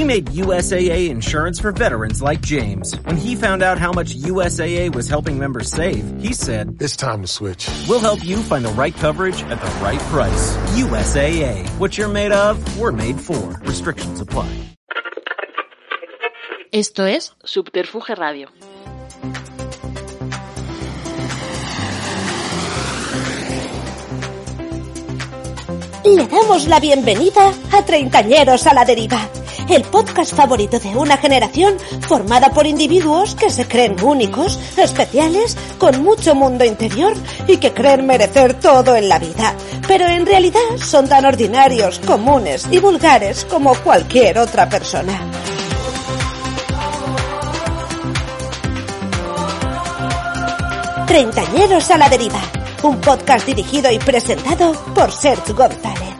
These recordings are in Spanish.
We made USAA insurance for veterans like James. When he found out how much USAA was helping members save, he said, It's time to switch. We'll help you find the right coverage at the right price. USAA. What you're made of, we're made for. Restrictions apply. Esto es Subterfuge Radio. Le damos la bienvenida a Treintañeros a la Deriva, el podcast favorito de una generación formada por individuos que se creen únicos, especiales, con mucho mundo interior y que creen merecer todo en la vida, pero en realidad son tan ordinarios, comunes y vulgares como cualquier otra persona. Treintañeros a la Deriva, un podcast dirigido y presentado por Sergio González.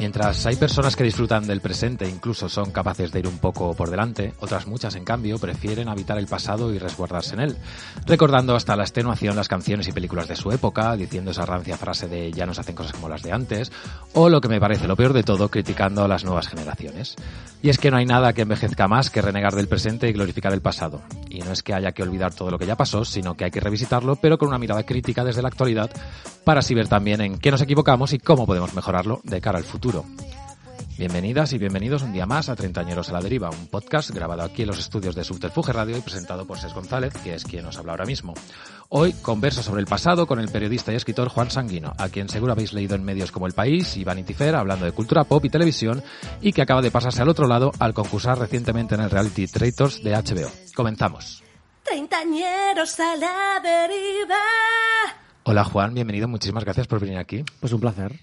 Mientras hay personas que disfrutan del presente e incluso son capaces de ir un poco por delante, otras muchas, en cambio, prefieren habitar el pasado y resguardarse en él, recordando hasta la extenuación las canciones y películas de su época, diciendo esa rancia frase de ya no se hacen cosas como las de antes, o lo que me parece lo peor de todo, criticando a las nuevas generaciones. Y es que no hay nada que envejezca más que renegar del presente y glorificar el pasado. Y no es que haya que olvidar todo lo que ya pasó, sino que hay que revisitarlo, pero con una mirada crítica desde la actualidad, para así ver también en qué nos equivocamos y cómo podemos mejorarlo de cara al futuro. Bienvenidas y bienvenidos un día más a Treintañeros a la Deriva, un podcast grabado aquí en los estudios de Subterfuge Radio y presentado por Ses González, que es quien nos habla ahora mismo. Hoy converso sobre el pasado con el periodista y escritor Juan Sanguino, a quien seguro habéis leído en medios como El País y Vanity Fair hablando de cultura pop y televisión y que acaba de pasarse al otro lado al concursar recientemente en el reality Traitors de HBO. Comenzamos. Treintañeros a la deriva. Hola Juan, bienvenido, muchísimas gracias por venir aquí. Pues un placer.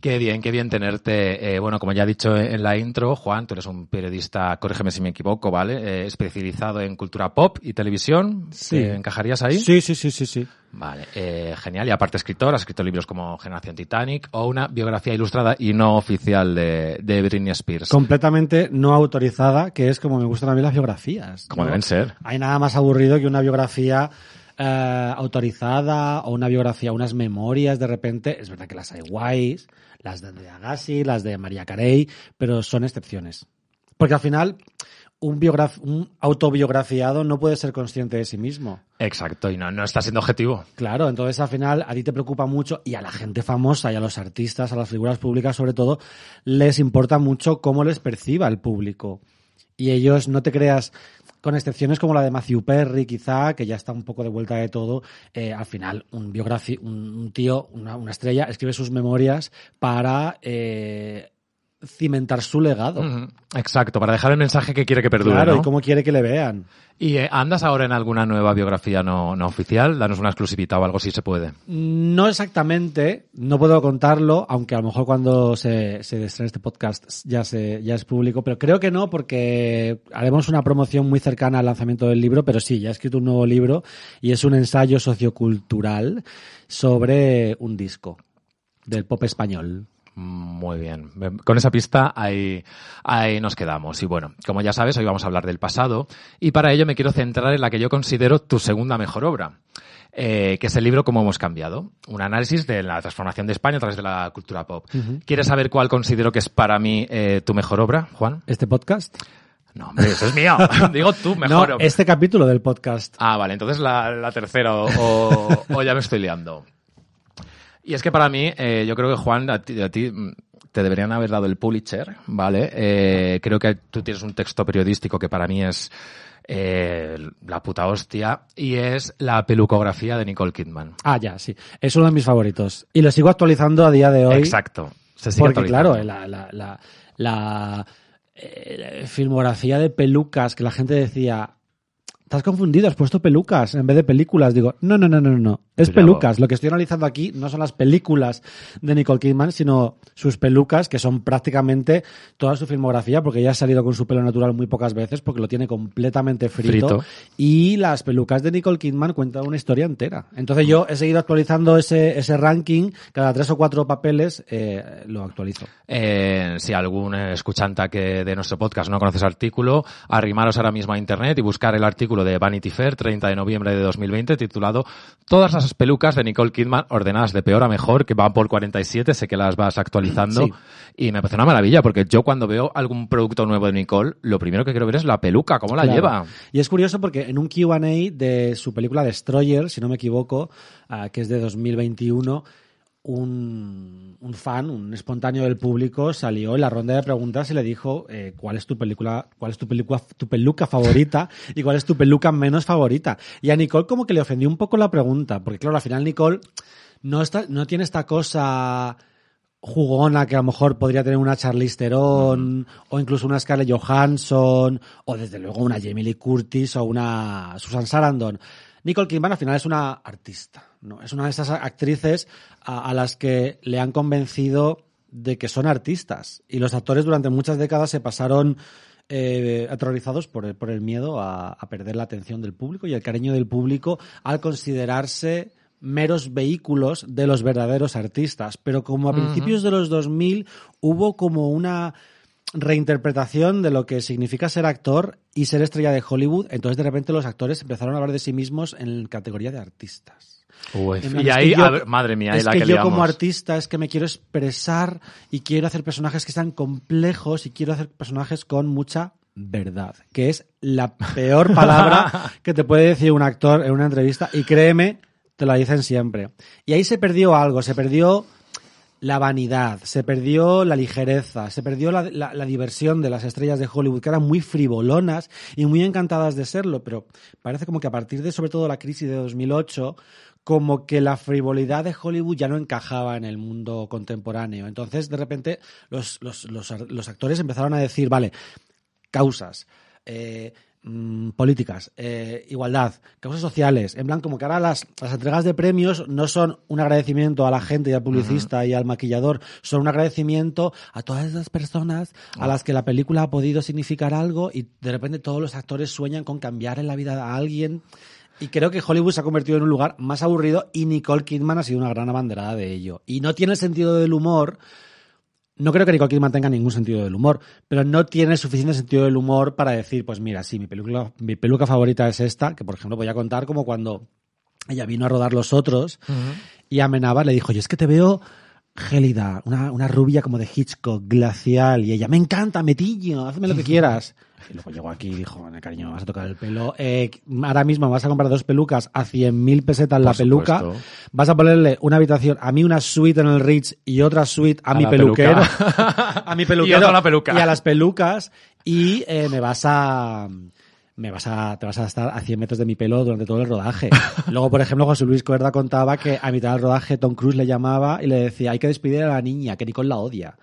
Qué bien, qué bien tenerte. Eh, bueno, como ya he dicho en la intro, Juan, tú eres un periodista, corrígeme si me equivoco, ¿vale? Eh, especializado en cultura pop y televisión. Sí. ¿Te ¿Encajarías ahí? Sí, sí, sí, sí, sí. Vale, eh, genial. Y aparte escritor, has escrito libros como Generación Titanic o una biografía ilustrada y no oficial de, de Britney Spears. Completamente no autorizada, que es como me gustan a mí las biografías. Como ¿no? deben ser. Hay nada más aburrido que una biografía eh, autorizada o una biografía, unas memorias de repente. Es verdad que las hay guays, las de Andrea Agassi, las de María Carey, pero son excepciones. Porque al final, un, un autobiografiado no puede ser consciente de sí mismo. Exacto, y no, no está siendo objetivo. Claro, entonces al final a ti te preocupa mucho y a la gente famosa y a los artistas, a las figuras públicas sobre todo, les importa mucho cómo les perciba el público. Y ellos, no te creas, con excepciones como la de Matthew Perry, quizá, que ya está un poco de vuelta de todo, eh, al final un un, un tío, una, una, estrella, escribe sus memorias para eh, cimentar su legado. Exacto, para dejar el mensaje que quiere que perdure. Claro, ¿no? y cómo quiere que le vean. ¿Y eh, andas ahora en alguna nueva biografía no, no oficial? Danos una exclusivita o algo si se puede. No exactamente, no puedo contarlo, aunque a lo mejor cuando se, se estrene este podcast ya, se, ya es público, pero creo que no porque haremos una promoción muy cercana al lanzamiento del libro, pero sí, ya he escrito un nuevo libro y es un ensayo sociocultural sobre un disco del pop español. Muy bien. Con esa pista ahí, ahí nos quedamos. Y bueno, como ya sabes, hoy vamos a hablar del pasado y para ello me quiero centrar en la que yo considero tu segunda mejor obra. Eh, que es el libro Cómo hemos cambiado, un análisis de la transformación de España a través de la cultura pop. Uh -huh. ¿Quieres saber cuál considero que es para mí eh, tu mejor obra, Juan? ¿Este podcast? No, hombre, eso es mío. Digo tú, mejor no, obra. este capítulo del podcast. Ah, vale, entonces la, la tercera o, o, o ya me estoy liando. Y es que para mí, eh, yo creo que Juan, a ti, a ti, te deberían haber dado el Pulitzer, ¿vale? Eh, creo que tú tienes un texto periodístico que para mí es eh, la puta hostia y es la pelucografía de Nicole Kidman. Ah, ya, sí. Es uno de mis favoritos. Y lo sigo actualizando a día de hoy. Exacto. Se sigue porque, claro, la, la, la, la eh, filmografía de pelucas que la gente decía Estás confundido, has puesto pelucas en vez de películas. Digo, no, no, no, no, no. Es Pero- pelucas. Lo que estoy analizando aquí no son las películas de Nicole Kidman, sino sus pelucas, que son prácticamente toda su filmografía, porque ella ha salido con su pelo natural muy pocas veces, porque lo tiene completamente frito. Frito. Y las pelucas de Nicole Kidman cuentan una historia entera. Entonces yo he seguido actualizando ese, ese ranking. Cada tres o cuatro papeles eh, lo actualizo. Eh, si algún escuchanta que de nuestro podcast no conoce ese artículo, arrimaros ahora mismo a internet y buscar el artículo de Vanity Fair, 30 de noviembre de 2020, titulado Todas las pelucas de Nicole Kidman ordenadas de peor a mejor, que van por 47, sé que las vas actualizando. Sí. Y me parece una maravilla, porque yo cuando veo algún producto nuevo de Nicole, lo primero que quiero ver es la peluca, cómo la Claro. lleva. Y es curioso porque en un QA de su película Destroyer, si no me equivoco, ah, que es de 2021, un, un fan, un espontáneo del público, salió en la ronda de preguntas y le dijo eh, cuál es tu película, cuál es tu película, tu peluca favorita y cuál es tu peluca menos favorita. Y a Nicole como que le ofendió un poco la pregunta, porque claro, al final Nicole no está, no tiene esta cosa jugona que a lo mejor podría tener una Charlize Theron o incluso una Scarlett Johansson o desde luego una Jamie Lee Curtis o una Susan Sarandon. Nicole Kidman al final es una artista, ¿no? Es una de esas actrices a, a las que le han convencido de que son artistas y los actores durante muchas décadas se pasaron eh, aterrorizados por el, por el miedo a, a perder la atención del público y el cariño del público al considerarse meros vehículos de los verdaderos artistas. Pero como a principios de los 2000 hubo como una reinterpretación de lo que significa ser actor y ser estrella de Hollywood, entonces de repente los actores empezaron a hablar de sí mismos en categoría de artistas. En plan, y ahí, que yo- a ver, madre mía, ahí es la que, que, yo liamos. como artista es que me quiero expresar y quiero hacer personajes que sean complejos y quiero hacer personajes con mucha verdad, que es la peor palabra que te puede decir un actor en una entrevista y créeme, te la dicen siempre. Y ahí se perdió algo, se perdió la vanidad, se perdió la ligereza, se perdió la, diversión de las estrellas de Hollywood, que eran muy frivolonas y muy encantadas de serlo, pero parece como que a partir de sobre todo la crisis de 2008, como que la frivolidad de Hollywood ya no encajaba en el mundo contemporáneo. Entonces, de repente, los, los, los actores empezaron a decir, vale, causas, eh, mm, políticas, eh, igualdad, causas sociales. En plan, como que ahora las, las entregas de premios no son un agradecimiento a la gente y al publicista y al maquillador, son un agradecimiento a todas esas personas a las que la película ha podido significar algo y de repente todos los actores sueñan con cambiar en la vida a alguien. Y creo que Hollywood se ha convertido en un lugar más aburrido y Nicole Kidman ha sido una gran abanderada de ello. Y no tiene el sentido del humor no creo que Nicole Kidman tenga ningún sentido del humor, pero no tiene suficiente sentido del humor para decir, pues mira, sí, mi película, mi peluca favorita es esta, que por ejemplo voy a contar como cuando ella vino a rodar Los Otros y Amenábar le dijo, yo es que te veo gélida, una, una rubia como de Hitchcock, glacial, y ella, me encanta, metillo, hazme lo que quieras. Y luego llegó aquí y dijo, "Bueno, cariño, me vas a tocar el pelo. Eh, ahora mismo vas a comprar dos pelucas a 100.000 pesetas la Por peluca. supuesto. Vas a ponerle una habitación, a mí una suite en el Ritz y otra suite a, A mi la peluquero. peluca. a mi Y peluquero. otra a la peluca. Y a las pelucas. Y eh, me vas a... Me vas a, te vas a estar a 100 metros de mi pelo durante todo el rodaje. Luego, por ejemplo, José Luis Cuerda contaba que a mitad del rodaje Tom Cruise le llamaba y le decía, hay que despedir a la niña, que Nicole la odia.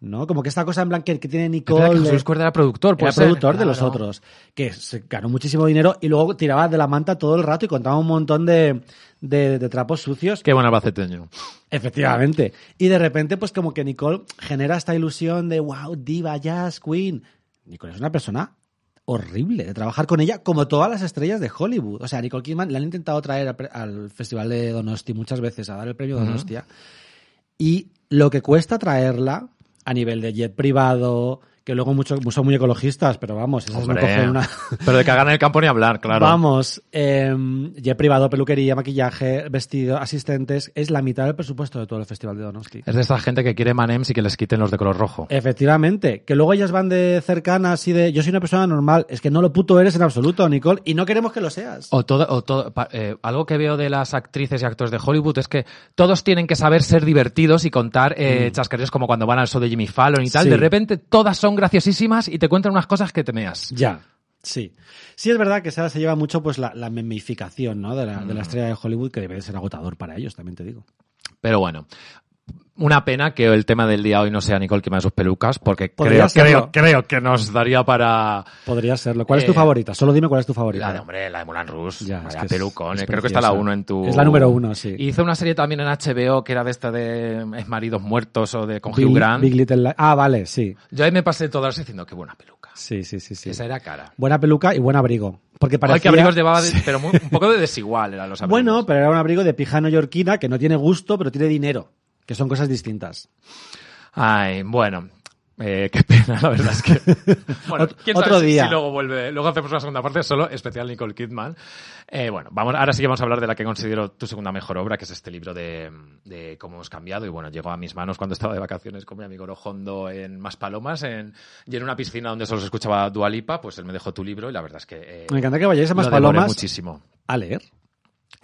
¿No? Como que esta cosa en plan que, que tiene Nicole... que Cuerda era productor, era puede ser. productor de los otros, que se ganó muchísimo dinero y luego tiraba de la manta todo el rato y contaba un montón de, de, de trapos sucios. Qué buen albaceteño. Efectivamente. Y de repente, pues como que Nicole genera esta ilusión de, wow, diva, jazz, queen. Nicole es una persona horrible de trabajar con ella, como todas las estrellas de Hollywood. O sea, Nicole Kidman le han intentado traer al Festival de Donosti muchas veces a dar el premio Donostia. Y lo que cuesta traerla a nivel de jet privado, que luego muchos son muy ecologistas, pero vamos, esas no cogen una... Pero de cagar en el campo ni hablar, claro. Vamos, eh, jet privado, peluquería, maquillaje, vestido, asistentes, es la mitad del presupuesto de todo el Festival de Donosti. Es de esta gente que quiere Manems y que les quiten los de color rojo. Efectivamente, que luego ellas van de cercanas y de yo soy una persona normal, es que no lo puto eres en absoluto, Nicole, y no queremos que lo seas. O todo, o todo, eh, algo que veo de las actrices y actores de Hollywood es que todos tienen que saber ser divertidos y contar eh, chascarrillos como cuando van al show de Jimmy Fallon y tal. Mm. Sí. De repente todas son graciosísimas y te cuentan unas cosas que te meas. Ya. Sí. Sí es verdad que se, se lleva mucho pues la, la memificación ¿no? de, la, de la estrella de Hollywood que debe de ser agotador para ellos, también te digo. Pero bueno, Una pena que el tema del día hoy no sea Nicole de sus pelucas, porque creo, serlo. creo, creo que nos daría para... Podría serlo. ¿Cuál es tu Eh, favorita? Solo dime cuál es tu favorita. La de, hombre, la de Moulin Rouge. Ya, es vaya que es- pelucón. es creo que está la uno en tu... Es la número uno, sí. Hizo una serie también en HBO que era de esta de eh, Maridos Muertos o de con Big, Hugh Grant. Big Little Li- Ah, vale, sí. Yo ahí me pasé todas diciendo qué buena peluca. Sí, sí, sí, sí. Esa era cara. Buena peluca y buen abrigo. Porque parecía... Ay, que abrigos llevaba, de- pero muy- un poco de desigual eran los abrigos. Bueno, pero era un abrigo de pija neoyorquina que no tiene gusto, pero tiene dinero. Que son cosas distintas. Ay, bueno. Eh, qué pena, la verdad es que. Bueno, quién otro día. Si luego vuelve. Luego hacemos una segunda parte solo especial Nicole Kidman. Eh, bueno, vamos, ahora sí que vamos a hablar de la que considero tu segunda mejor obra, que es este libro de, de cómo hemos cambiado. Y bueno, llegó a mis manos cuando estaba de vacaciones con mi amigo Rojondo en Maspalomas en, y en una piscina donde solo se escuchaba Dualipa, pues él me dejó tu libro y la verdad es que. eh, Me encanta que vayáis a lo más devoré palomas muchísimo. a leer.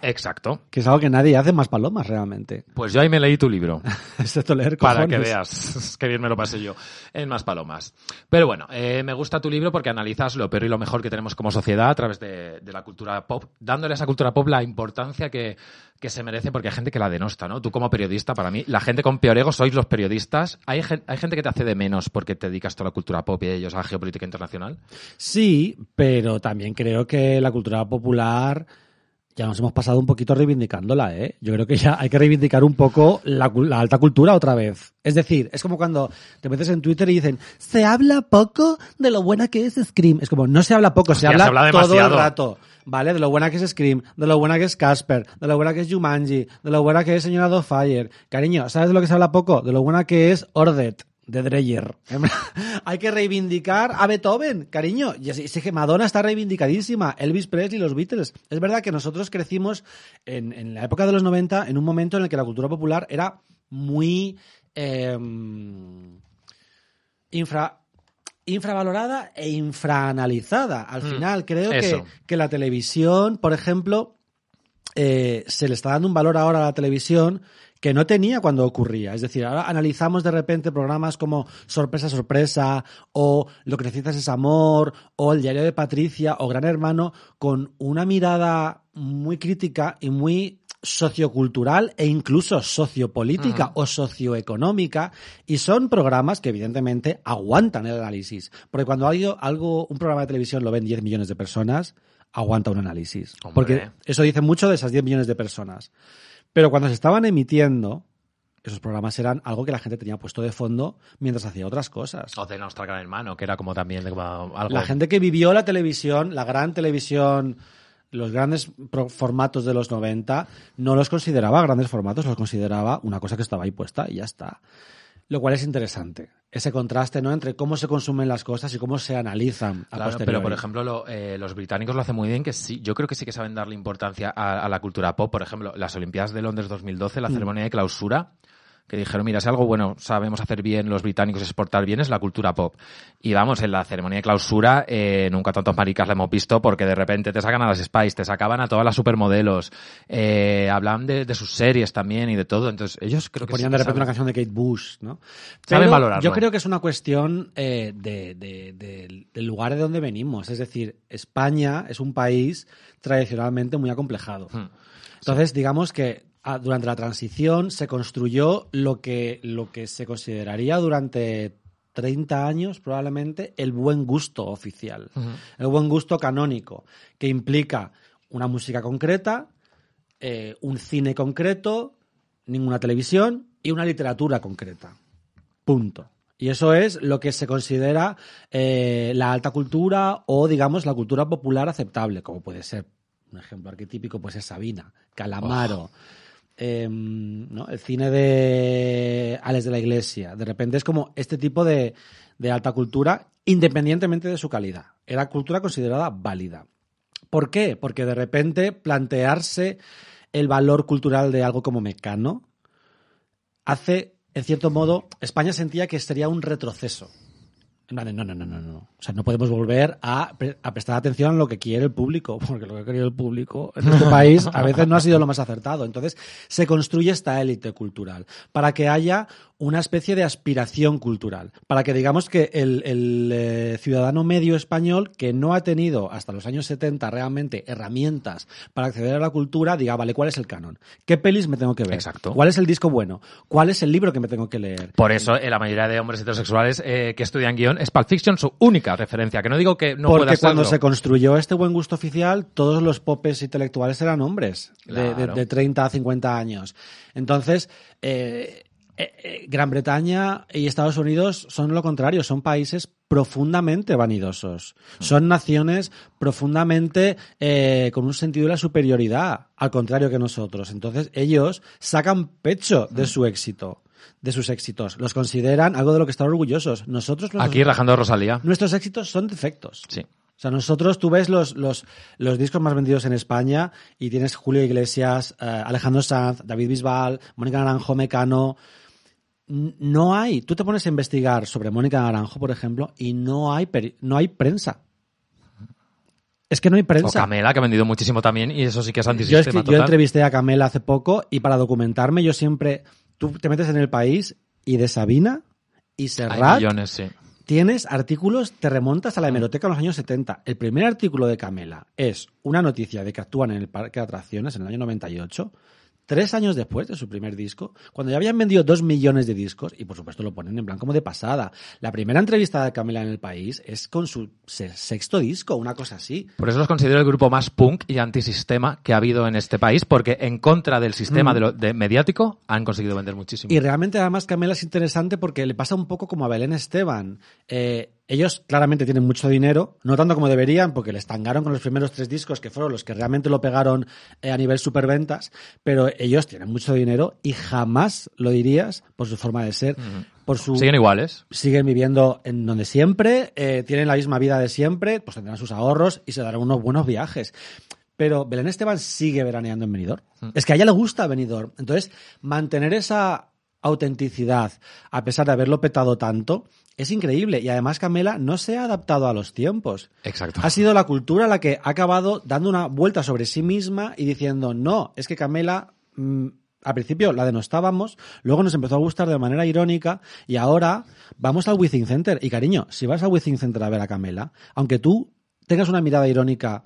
Exacto. Que es algo que nadie hace más palomas realmente. Pues yo ahí me leí tu libro. Excepto leer Para que cojones. veas, que bien me lo pasé yo en Más Palomas. Pero bueno, eh, me gusta tu libro porque analizas lo peor y lo mejor que tenemos como sociedad a través de, de la cultura pop, dándole a esa cultura pop la importancia que, que se merece porque hay gente que la denosta, ¿no? Tú como periodista, para mí, la gente con peor ego sois los periodistas. Hay, hay gente que te hace de menos porque te dedicas toda la cultura pop y ellos a la geopolítica internacional. Sí, pero también creo que la cultura popular ya nos hemos pasado un poquito reivindicándola, ¿eh? Yo creo que ya hay que reivindicar un poco la, alta cultura otra vez. Es decir, es como cuando te metes en Twitter y dicen, se habla poco de lo buena que es Scream. Es como, no se habla poco, se Hostia, habla, se habla todo el rato. ¿Vale? De lo buena que es Scream, de lo buena que es Casper, de lo buena que es Jumanji, de lo buena que es Señora Do Fire. Cariño, ¿sabes de lo que se habla poco? De lo buena que es Ordet de Dreyer. Hay que reivindicar a Beethoven, cariño. Y sí que Madonna está reivindicadísima, Elvis Presley, los Beatles. Es verdad que nosotros crecimos en, en la época de los 90 en un momento en el que la cultura popular era muy em, infra infravalorada e infraanalizada. Al Mm, final, creo que, que la televisión, por ejemplo, eh, se le está dando un valor ahora a la televisión que no tenía cuando ocurría. Es decir, ahora analizamos de repente programas como Sorpresa, Sorpresa, o Lo que necesitas es amor, o El diario de Patricia, o Gran Hermano, con una mirada muy crítica y muy sociocultural e incluso sociopolítica o socioeconómica y son programas que evidentemente aguantan el análisis porque cuando hay algo un programa de televisión lo ven 10 millones de personas aguanta un análisis Hombre. porque eso dice mucho de esas 10 millones de personas pero cuando se estaban emitiendo, esos programas eran algo que la gente tenía puesto de fondo mientras hacía otras cosas. O de nuestra gran hermano, que era como también como algo. La gente que vivió la televisión, la gran televisión, los grandes formatos de los 90, no los consideraba grandes formatos, los consideraba una cosa que estaba ahí puesta y ya está. Lo cual es interesante. Ese contraste, ¿no? Entre cómo se consumen las cosas y cómo se analizan a Claro, pero por ejemplo lo- eh, los británicos lo hacen muy bien que sí yo creo que sí que saben darle importancia a, a la cultura pop por ejemplo las Olimpiadas de Londres 2012 Mm. la ceremonia de clausura que dijeron mira si algo bueno sabemos hacer bien los británicos exportar bien es la cultura pop y vamos en la ceremonia de clausura eh, nunca tantos maricas la hemos visto porque de repente te sacan a las Spice te sacaban a todas las supermodelos eh, hablan de, de sus series también y de todo entonces ellos creo que ponían sí de repente una canción de Kate Bush, ¿no? Saben valorarlo. Yo creo que es una cuestión eh, de, de- de- del lugar de donde venimos. Es decir, España es un país tradicionalmente muy acomplejado. Hmm. Entonces, digamos que durante la transición se construyó lo que, lo que se consideraría durante 30 años probablemente el buen gusto oficial, el buen gusto canónico, que implica una música concreta, eh, un cine concreto, ninguna televisión y una literatura concreta. Punto. Y eso es lo que se considera eh, la alta cultura o, digamos, la cultura popular aceptable, como puede ser, un ejemplo arquetípico, pues es Sabina, Calamaro, em, ¿no? el cine de Alex de la Iglesia. De repente es como este tipo de, de alta cultura, independientemente de su calidad. Era cultura considerada válida. ¿Por qué? Porque de repente plantearse el valor cultural de algo como Mecano hace, en cierto modo, España sentía que sería un retroceso no, no, no, no, no. O sea, no podemos volver a, pre- a prestar atención a lo que quiere el público, porque lo que ha querido el público en este país a veces no ha sido lo más acertado. Entonces, se construye esta élite cultural para que haya una especie de aspiración cultural, para que digamos que el, el, eh, ciudadano medio español que no ha tenido hasta los años 70 realmente herramientas para acceder a la cultura, diga, vale, ¿cuál es el canon? ¿Qué pelis me tengo que ver? Exacto. ¿Cuál es el disco bueno? ¿Cuál es el libro que me tengo que leer? Por eso, eh, la mayoría de hombres heterosexuales eh, que estudian guion es Pulp Fiction su única referencia. Que no digo que no Porque pueda cuando serlo. se construyó este buen gusto oficial, todos los popes intelectuales eran hombres de, de- de 30 a 50 años. Entonces, eh, eh, eh, Gran Bretaña y Estados Unidos son lo contrario, son países profundamente vanidosos. Mm. Son naciones profundamente eh, con un sentido de la superioridad, al contrario que nosotros. Entonces, ellos sacan pecho Mm. de su éxito, de sus éxitos. Los consideran algo de lo que están orgullosos. Nosotros, Aquí rajando a Rosalía. nuestros éxitos son defectos. Sí. O sea, nosotros, tú ves los, los, los discos más vendidos en España y tienes Julio Iglesias, eh, Alejandro Sanz, David Bisbal, Mónica Naranjo, Mecano. No hay, tú te pones a investigar sobre Mónica Naranjo, por ejemplo, y no hay, no hay prensa. Es que no hay O prensa. Camela, que ha vendido muchísimo también, y eso sí que es Yo, es antisistema yo total. entrevisté a Camela hace poco y para documentarme yo siempre, tú te metes en el país y de Sabina y Hay Serrat millones, sí. Tienes artículos, te remontas a la hemeroteca de los años 70. El primer artículo de Camela es una noticia de que actúan en el parque de atracciones en el año 98, tres años después de su primer disco, cuando ya habían vendido dos millones de discos, y por supuesto lo ponen en plan como de pasada. La primera entrevista de Camela en el país es con su se- sexto disco, una cosa así. Por eso los considero el grupo más punk y antisistema que ha habido en este país, porque en contra del sistema Mm. de lo- de mediático han conseguido vender muchísimo. Y realmente además Camela es interesante porque le pasa un poco como a Belén Esteban. Eh, ellos claramente tienen mucho dinero, no tanto como deberían, porque les tangaron con los primeros tres discos que fueron los que realmente lo pegaron eh, a nivel superventas, pero ellos tienen mucho dinero y jamás lo dirías por su forma de ser, por su Siguen iguales. siguen viviendo en donde siempre, eh, tienen la misma vida de siempre, pues tendrán sus ahorros y se darán unos buenos viajes. Pero Belén Esteban sigue veraneando en Benidorm. Es que a ella le gusta Benidorm. Entonces, mantener esa autenticidad, a pesar de haberlo petado tanto, es increíble. Y además Camela no se ha adaptado a los tiempos. Exacto. Ha sido la cultura la que ha acabado dando una vuelta sobre sí misma y diciendo, no, es que Camela, mm, al principio la denostábamos, luego nos empezó a gustar de manera irónica y ahora vamos al Withing Center. Y cariño, si vas al Withing Center a ver a Camela, aunque tú tengas una mirada irónica,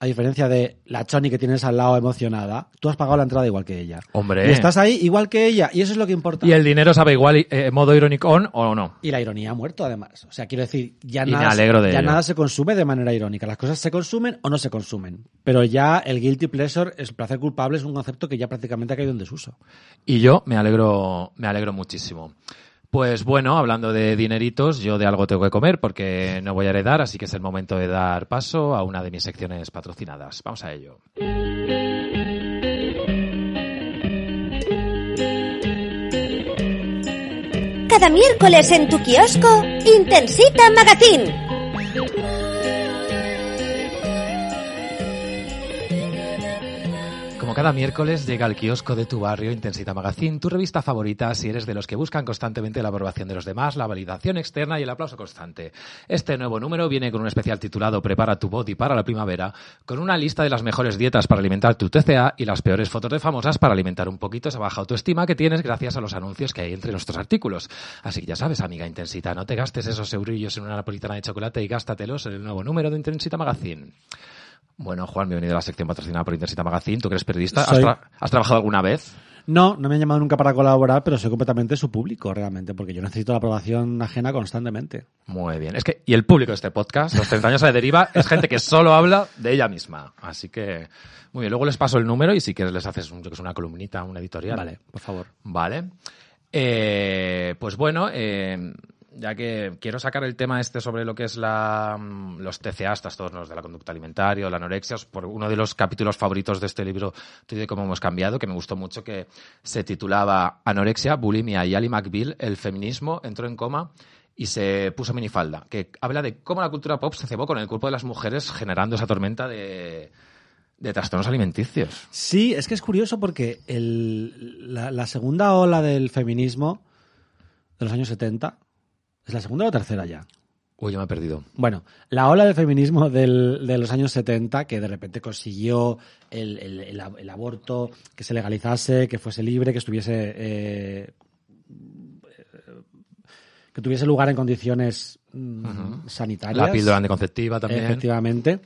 a diferencia de la Choni que tienes al lado emocionada, tú has pagado la entrada igual que ella. Hombre. Y estás ahí igual que ella, y eso es lo que importa. Y el dinero sabe igual, eh, modo irónico on o no. Y la ironía ha muerto, además. O sea, quiero decir, ya, nada, alegro de ya nada se consume de manera irónica. Las cosas se consumen o no se consumen. Pero ya el guilty pleasure, el placer culpable, es un concepto que ya prácticamente ha caído en desuso. Y yo me alegro, me alegro muchísimo. Pues bueno, hablando de dineritos, yo de algo tengo que comer porque no voy a heredar, así que es el momento de dar paso a una de mis secciones patrocinadas. Vamos a ello. Cada miércoles en tu kiosco, Intensita Magazine. Cada miércoles llega al kiosco de tu barrio Intensita Magazine, tu revista favorita si eres de los que buscan constantemente la aprobación de los demás, la validación externa y el aplauso constante. Este nuevo número viene con un especial titulado Prepara tu body para la primavera, con una lista de las mejores dietas para alimentar tu TCA y las peores fotos de famosas para alimentar un poquito esa baja autoestima que tienes gracias a los anuncios que hay entre nuestros artículos. Así que ya sabes, amiga Intensita, no te gastes esos eurillos en una napolitana de chocolate y gástatelos en el nuevo número de Intensita Magazine. Bueno, Juan, bienvenido a la sección patrocinada por Intensita Magazine. ¿Tú que eres periodista? ¿Has, Soy. tra- has trabajado alguna vez? No, no me han llamado nunca para colaborar, pero soy completamente su público, realmente, porque yo necesito la aprobación ajena constantemente. Muy bien. Es que, y el público de este podcast, los 30 años a la deriva, es gente que solo habla de ella misma. Así que, muy bien. Luego les paso el número y si quieres les haces un, yo que sé, una columnita, una editorial. Vale, por favor. Vale. Eh, pues bueno, eh, ya que quiero sacar el tema este sobre lo que es la, mm, los TCA, trastornos de la conducta alimentaria la anorexia, por uno de los capítulos favoritos de este libro, Tú de cómo hemos cambiado, que me gustó mucho, que se titulaba Anorexia, bulimia y Ali McBeal, el feminismo entró en coma y se puso minifalda, que habla de cómo la cultura pop se cebó con el cuerpo de las mujeres generando esa tormenta de, de trastornos alimenticios. Sí, es que es curioso porque el- la, la segunda ola del feminismo de los años 70 es la segunda o la tercera ya. Uy, yo me he perdido. Bueno, la ola del feminismo del- de los años 70, que de repente consiguió el, el- el aborto, que se legalizase, que fuese libre, que estuviese. eh, que tuviese lugar en condiciones mm, sanitarias. La píldora anticonceptiva también. Efectivamente.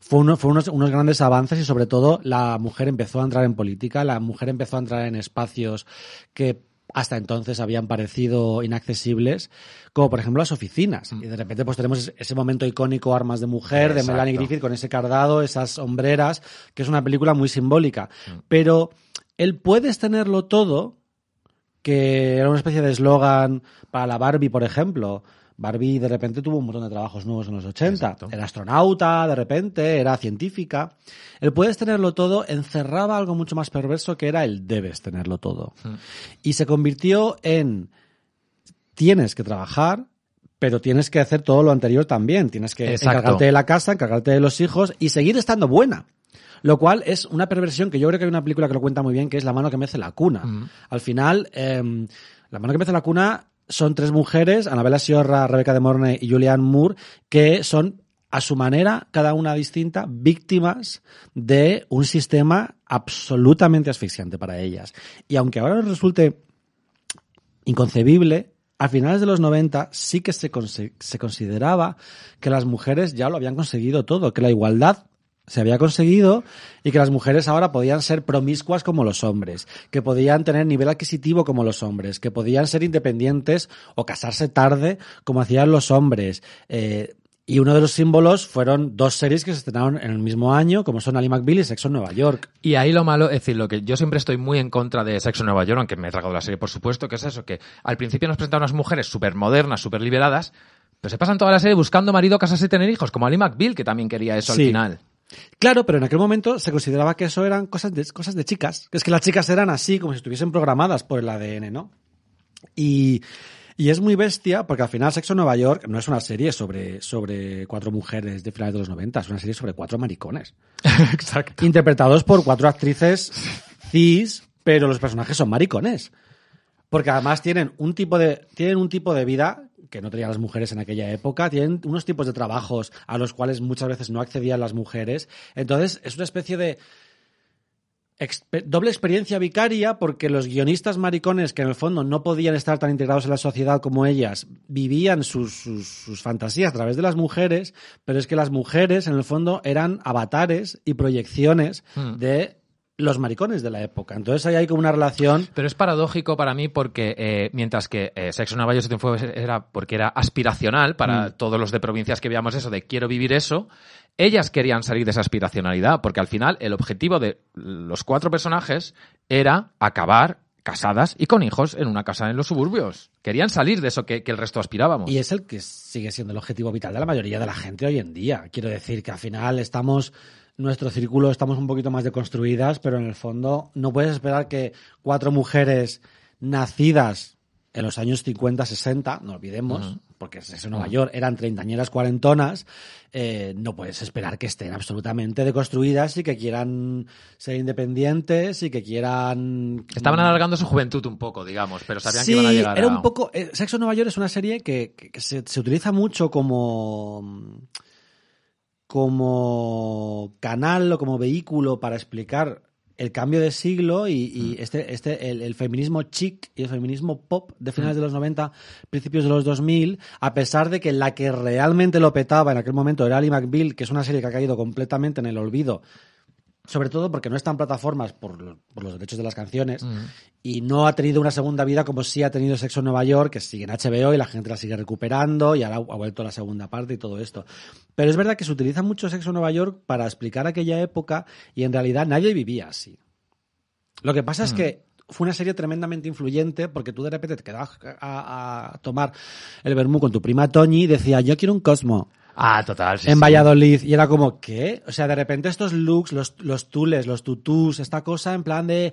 Fue, uno- fue unos, unos grandes avances y sobre todo la mujer empezó a entrar en política, la mujer empezó a entrar en espacios que hasta entonces habían parecido inaccesibles, como por ejemplo las oficinas. Y de repente pues tenemos ese- momento icónico Armas de Mujer de. Melanie Griffith con ese cardado, esas hombreras, que es una película muy simbólica. Pero el puedes tenerlo todo, que era una especie de eslogan para la Barbie, por ejemplo. Barbie de repente tuvo un montón de trabajos nuevos en los 80. Exacto. Era astronauta, de repente, era científica. El puedes tenerlo todo encerraba algo mucho más perverso que era el debes tenerlo todo. Y se convirtió en tienes que trabajar, pero tienes que hacer todo lo anterior también. Tienes que Exacto. encargarte de la casa, encargarte de los hijos y seguir estando buena. Lo cual es una perversión que yo creo que hay una película que lo cuenta muy bien, que es La mano que mece la cuna. Al final, em, La mano que mece la cuna son tres mujeres, Anabela Sciorra, Rebeca de Mornay y Julianne Moore, que son a su manera, cada una distinta, víctimas de un sistema absolutamente asfixiante para ellas. Y aunque ahora les resulte inconcebible, a finales de los 90 sí que se, se consideraba que las mujeres ya lo habían conseguido todo, que la igualdad se había conseguido y que las mujeres ahora podían ser promiscuas como los hombres, que podían tener nivel adquisitivo como los hombres, que podían ser independientes o casarse tarde como hacían los hombres. Eh, y uno de los símbolos fueron dos series que se estrenaron en el mismo año, como son Ali McBeal y Sexo en Nueva York. Y ahí lo malo, es decir, lo que yo siempre estoy muy en contra de Sexo en Nueva York, aunque me he tragado la serie, por supuesto, que es eso, que al principio nos presentan unas mujeres súper modernas, súper liberadas, pero se pasan toda la serie buscando marido, casarse y tener hijos, como Ali McBeal, que también quería eso Sí. al final. Claro, pero en aquel momento se consideraba que eso eran cosas de, cosas de chicas. Que es que las chicas eran así, como si estuviesen programadas por el ADN, ¿no? Y, y es muy bestia porque al final Sexo en Nueva York no es una serie sobre, sobre cuatro mujeres de finales de los 90, es una serie sobre cuatro maricones. Exacto. Interpretados por cuatro actrices cis, pero los personajes son maricones. Porque además tienen un tipo de, tienen un tipo de vida que no tenían las mujeres en aquella época, tienen unos tipos de trabajos a los cuales muchas veces no accedían las mujeres. Entonces, es una especie de doble experiencia vicaria porque los guionistas maricones que en el fondo no podían estar tan integrados en la sociedad como ellas vivían sus, sus, sus fantasías a través de las mujeres, pero es que las mujeres en el fondo eran avatares y proyecciones Hmm. de los maricones de la época. Entonces ahí hay como una relación Pero es paradójico para mí porque eh, mientras que eh, Sexo Nueva York era porque era aspiracional para todos los de provincias que veíamos eso de quiero vivir eso, ellas querían salir de esa aspiracionalidad porque al final el objetivo de los cuatro personajes era acabar casadas y con hijos en una casa en los suburbios. Querían salir de eso que, que el resto aspirábamos. Y es el que sigue siendo el objetivo vital de la mayoría de la gente hoy en día. Quiero decir que al final estamos, nuestro círculo estamos un poquito más deconstruidas, pero en el fondo no puedes esperar que cuatro mujeres nacidas en los años 50, 60, no olvidemos, porque es eso Nueva York, eran treintañeras cuarentonas, eh, no puedes esperar que estén absolutamente deconstruidas y que quieran ser independientes y que quieran... Estaban alargando su juventud un poco, digamos, pero sabían sí, que iban a llegar era a... un poco. eh, Sexo en Nueva York es una serie que, que- que se, se utiliza mucho como como canal o como vehículo para explicar el cambio de siglo y, y este, este el, el feminismo chic y el feminismo pop de finales de los 90, principios de los 2000, a pesar de que la que realmente lo petaba en aquel momento era Ali McBeal, que es una serie que ha caído completamente en el olvido, sobre todo porque no está en plataformas por, por los derechos de las canciones y no ha tenido una segunda vida como sí ha tenido Sexo en Nueva York, que sigue en HBO y la gente la sigue recuperando y ahora ha vuelto la segunda parte y todo esto. Pero es verdad que se utiliza mucho Sexo en Nueva York para explicar aquella época y en realidad nadie vivía así. Lo que pasa es que fue una serie tremendamente influyente porque tú de repente te quedabas a, a tomar el vermú con tu prima Toñi y decía, yo quiero un Cosmo Ah, total. sí, en sí. Valladolid y era como, ¿qué? O sea, de repente estos looks, los, los tules, los tutús, esta cosa en plan de,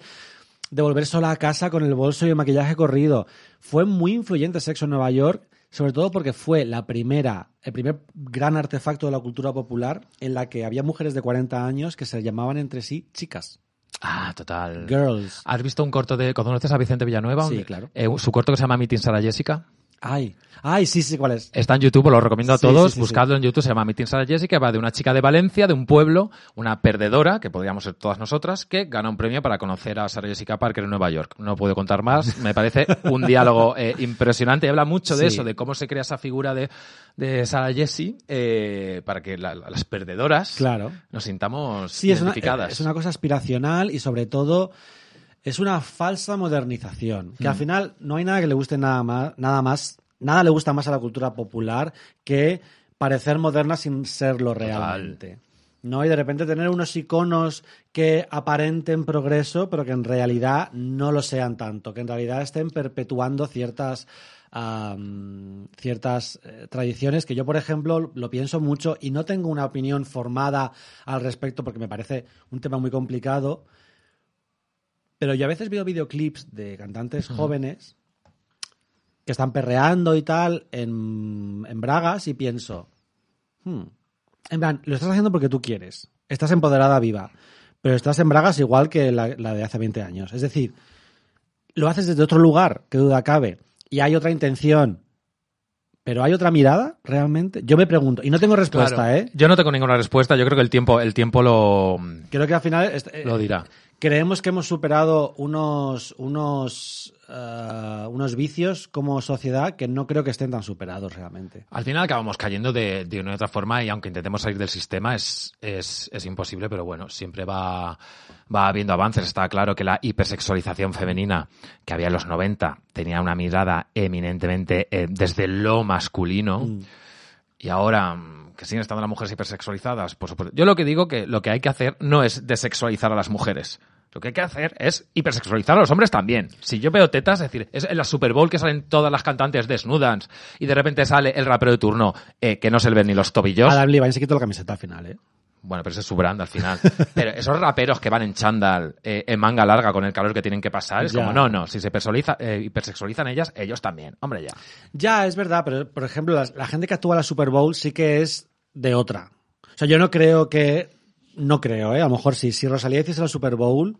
de volver sola a casa con el bolso y el maquillaje corrido. Fue muy influyente Sexo en Nueva York, sobre todo porque fue la primera, el primer gran artefacto de la cultura popular en la que había mujeres de 40 años que se llamaban entre sí chicas, Ah, total. girls. ¿Has visto un corto de... ¿Conoces a Vicente Villanueva? Sí, Un- claro. eh, su corto que se llama Meeting Sara Jessica. Ay, ay, sí, sí, ¿cuál es? Está en YouTube, os lo recomiendo a Sí, todos. sí, sí, Buscadlo en YouTube, se llama Meeting Sarah Jessica, va de una chica de Valencia, de un pueblo, una perdedora, que podríamos ser todas nosotras, que gana un premio para conocer a Sarah Jessica Parker en Nueva York. No puedo contar más, me parece un diálogo eh, impresionante. Habla mucho de eso, de cómo se crea esa figura de, de Sarah Jessie, eh, para que la- las perdedoras Claro. nos sintamos Sí, es una, identificadas. es una cosa aspiracional y sobre todo es una falsa modernización. Que al final no hay nada que le guste nada más, nada más, nada le gusta más a la cultura popular que parecer moderna sin serlo realmente. ¿no? Y de repente tener unos iconos que aparenten progreso, pero que en realidad no lo sean tanto, que en realidad estén perpetuando ciertas ciertas eh, tradiciones que yo, por ejemplo, lo pienso mucho y no tengo una opinión formada al respecto porque me parece un tema muy complicado. Pero yo a veces veo videoclips de cantantes jóvenes que están perreando y tal en, en bragas y pienso, hmm, en plan, lo estás haciendo porque tú quieres. Estás empoderada viva. Pero estás en bragas igual que la, la de hace 20 años. Es decir, lo haces desde otro lugar, que duda cabe. Y hay otra intención. Pero hay otra mirada, realmente. Yo me pregunto, y no tengo respuesta, Claro. ¿eh? Yo no tengo ninguna respuesta, yo creo que el tiempo, el tiempo lo, Creo que al final lo dirá. Creemos que hemos superado unos, unos, eh, unos vicios como sociedad que no creo que estén tan superados realmente. Al final acabamos cayendo de, de una u otra forma y aunque intentemos salir del sistema es, es, es imposible, pero bueno, siempre va, va habiendo avances. Está claro que la hipersexualización femenina que había en los 90 tenía una mirada eminentemente eh, desde lo masculino y ahora mm, que siguen estando las mujeres hipersexualizadas, por supuesto. Yo lo que digo que lo que hay que hacer no es desexualizar a las mujeres. Lo que hay que hacer es hipersexualizar a los hombres también. Si yo veo tetas, es decir, es en la Super Bowl que salen todas las cantantes desnudas y de repente sale el rapero de turno eh, que no se le ven ni los tobillos. Adam Levine se quitó la camiseta al final, ¿eh? Bueno, pero ese es su brand al final. Pero esos raperos que van en chándal, eh, en manga larga, con el calor que tienen que pasar, es Ya. como, no, no, si se personaliza, eh, hipersexualizan ellas, ellos también. Hombre, ya. Ya, es verdad, pero por ejemplo, la, gente que actúa en la Super Bowl sí que es de otra. O sea, yo no creo que. No creo, ¿eh? A lo mejor sí. Si Rosalía hiciese la Super Bowl,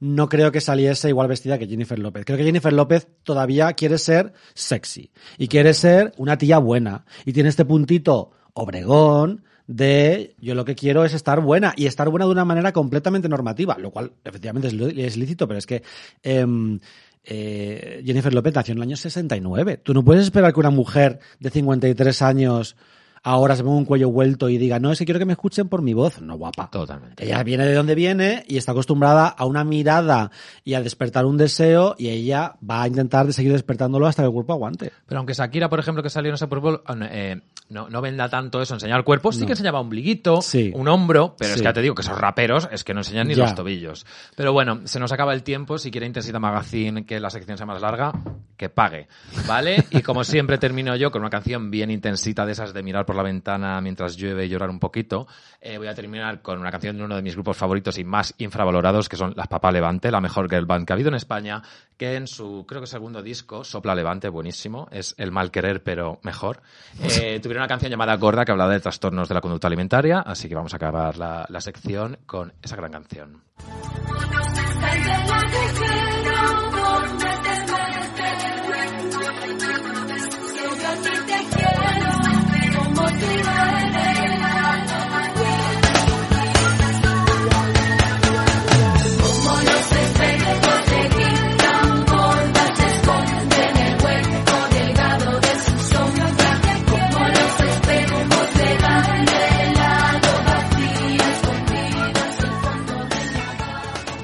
no creo que saliese igual vestida que Jennifer López. Creo que Jennifer López todavía quiere ser sexy. Y quiere ser una tía buena. Y tiene este puntito obregón de yo lo que quiero es estar buena y estar buena de una manera completamente normativa, lo cual efectivamente es, lícito, pero es que em, eh, Jennifer López nació en el año 69. Tú no puedes esperar que una mujer de 53 años ahora se ponga un cuello vuelto y diga, no, es que quiero que me escuchen por mi voz. No, guapa. Totalmente. Ella viene de donde viene y está acostumbrada a una mirada y a despertar un deseo y ella va a intentar de seguir despertándolo hasta que el cuerpo aguante. Pero aunque Shakira, por ejemplo, que salió en ese Super Bowl, eh, no, no venda tanto eso, enseñar cuerpo, sí No. que enseñaba ombliguito, Sí. un hombro, pero es que ya te digo que esos raperos es que no enseñan ni Ya. los tobillos. Pero bueno, se nos acaba el tiempo, si quiere Intensita Magazine que la sección sea más larga, que pague, ¿vale? Y como siempre termino yo con una canción bien intensita de esas de mirar por la ventana mientras llueve y llorar un poquito, eh, voy a terminar con una canción de uno de mis grupos favoritos y más infravalorados, que son Las Papá Levante, la mejor girl band que ha habido en España, que en su, creo que segundo disco, Sopla Levante, buenísimo, es el mal querer pero mejor. Eh, tuvieron una canción llamada Gorda que hablaba de trastornos de la conducta alimentaria, así que vamos a acabar la, la sección con esa gran canción.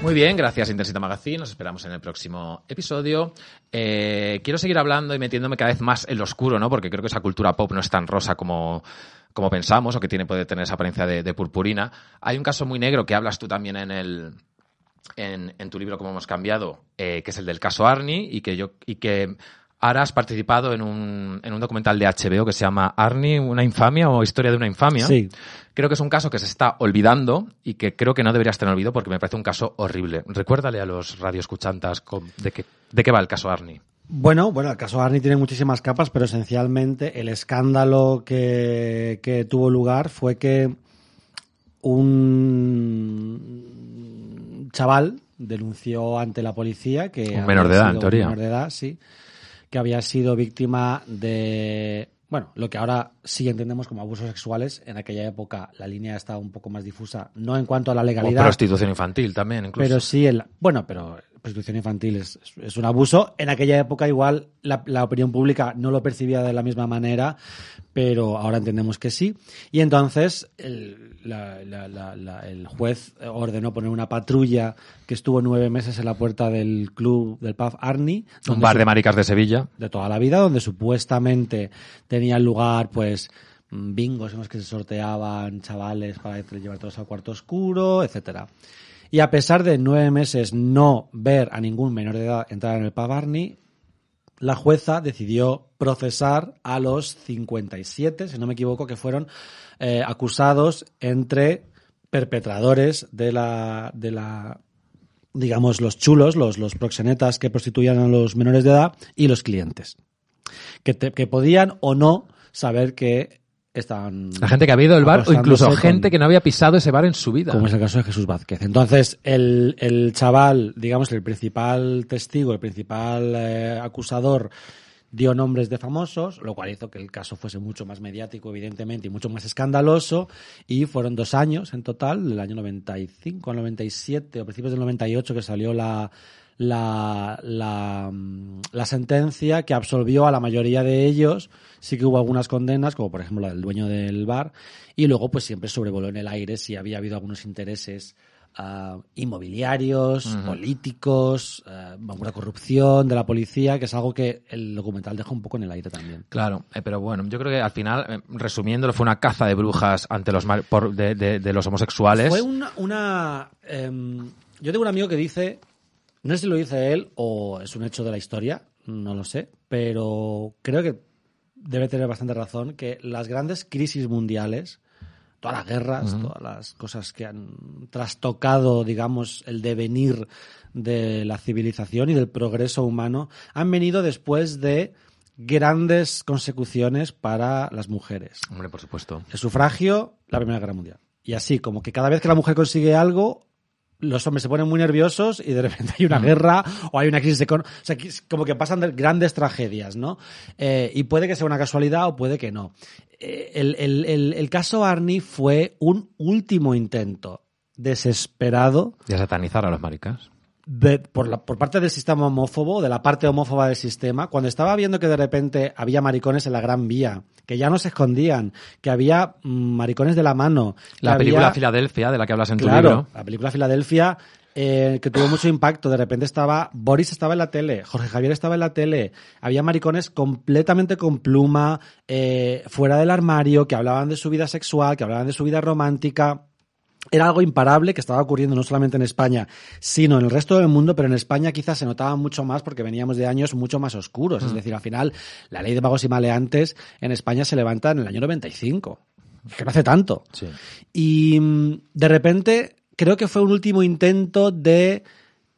Muy bien, gracias Intensita Magazine. Nos esperamos en el próximo episodio. Eh, quiero seguir hablando y metiéndome cada vez más en lo oscuro, ¿no? Porque creo que esa cultura pop no es tan rosa como, como pensamos o que tiene, puede tener esa apariencia de, purpurina. Hay un caso muy negro que hablas tú también en el, en, en tu libro Cómo hemos cambiado, eh, que es el del caso Arnie y que yo y que ahora has participado en un, en un documental de HBO que se llama Arnie, una infamia o historia de una infamia. Sí. Creo que es un caso que se está olvidando y que creo que no debería estar en olvido porque me parece un caso horrible. Recuérdale a los radioescuchantas de qué, de qué va el caso Arnie. Bueno, bueno, el caso Arnie tiene muchísimas capas, pero esencialmente el escándalo que, que tuvo lugar fue que un chaval denunció ante la policía que Un menor de edad, en teoría. un menor de edad, sí, que había sido víctima de bueno, lo que ahora sí entendemos como abusos sexuales, en aquella época la línea estaba un poco más difusa, no en cuanto a la legalidad. O prostitución infantil también, incluso. Pero sí, el, bueno, pero prostitución infantil es, es, un abuso. En aquella época igual la, la, opinión pública no lo percibía de la misma manera, pero ahora entendemos que sí. Y entonces el, la, la, el juez ordenó poner una patrulla que estuvo nueve meses en la puerta del club del pub Arni. Un bar de maricas de Sevilla. De toda la vida, donde supuestamente tenía lugar pues bingos en los que se sorteaban chavales para llevar todos al cuarto oscuro, etcétera. Y a pesar de nueve meses no ver a ningún menor de edad entrar en el Pavarni, la jueza decidió procesar a los 57, si no me equivoco, que fueron eh, acusados entre perpetradores de la, de la digamos, los chulos, los, los proxenetas que prostituían a los menores de edad y los clientes. Que, que podían o no saber que estaban... La gente que había ido al bar o incluso gente que no había pisado ese bar en su vida. Como es el caso de Jesús Vázquez. Entonces, el, el chaval, digamos, el principal testigo, el principal eh, acusador, dio nombres de famosos, lo cual hizo que el caso fuese mucho más mediático, evidentemente, y mucho más escandaloso. Y fueron dos años en total, del año 95 al 97, o principios del 98, que salió la la, la, la, sentencia que absolvió a la mayoría de ellos. Sí que hubo algunas condenas, como por ejemplo la del dueño del bar, y luego pues siempre sobrevoló en el aire si había habido algunos intereses uh, inmobiliarios, políticos, uh, alguna corrupción de la policía, que es algo que el documental deja un poco en el aire también. Claro, eh, pero bueno, yo creo que al final, eh, resumiéndolo, fue una caza de brujas ante los por, de, de, de, los homosexuales. Fue una... una eh, yo tengo un amigo que dice no sé si lo dice él o es un hecho de la historia, no lo sé, pero creo que debe tener bastante razón que las grandes crisis mundiales, todas las guerras, todas las cosas que han trastocado, digamos, el devenir de la civilización y del progreso humano, han venido después de grandes consecuciones para las mujeres. Hombre, por supuesto. El sufragio, la Primera Guerra Mundial. Y así, como que cada vez que la mujer consigue algo, los hombres se ponen muy nerviosos y de repente hay una guerra o hay una crisis económica. O sea, como que pasan grandes tragedias, ¿no? Eh, y puede que sea una casualidad o puede que no. Eh, el, el, el, el, caso Arnie fue un último intento desesperado. De satanizar a los maricas por, la, por parte del sistema homófobo, de la parte homófoba del sistema, cuando estaba viendo que de repente había maricones en la Gran Vía, que ya no se escondían, que había mm, maricones de la mano. La película Filadelfia, de la que hablas en tu libro. La película Filadelfia, eh, que tuvo mucho impacto. De repente estaba, Boris estaba en la tele, Jorge Javier estaba en la tele, había maricones completamente con pluma, eh, fuera del armario, que hablaban de su vida sexual, que hablaban de su vida romántica era algo imparable que estaba ocurriendo no solamente en España, sino en el resto del mundo, pero en España quizás se notaba mucho más porque veníamos de años mucho más oscuros. Es mm. decir, al final, la ley de vagos y maleantes en España se levanta en el año 95, que no hace tanto. Y mm, de repente creo que fue un último intento de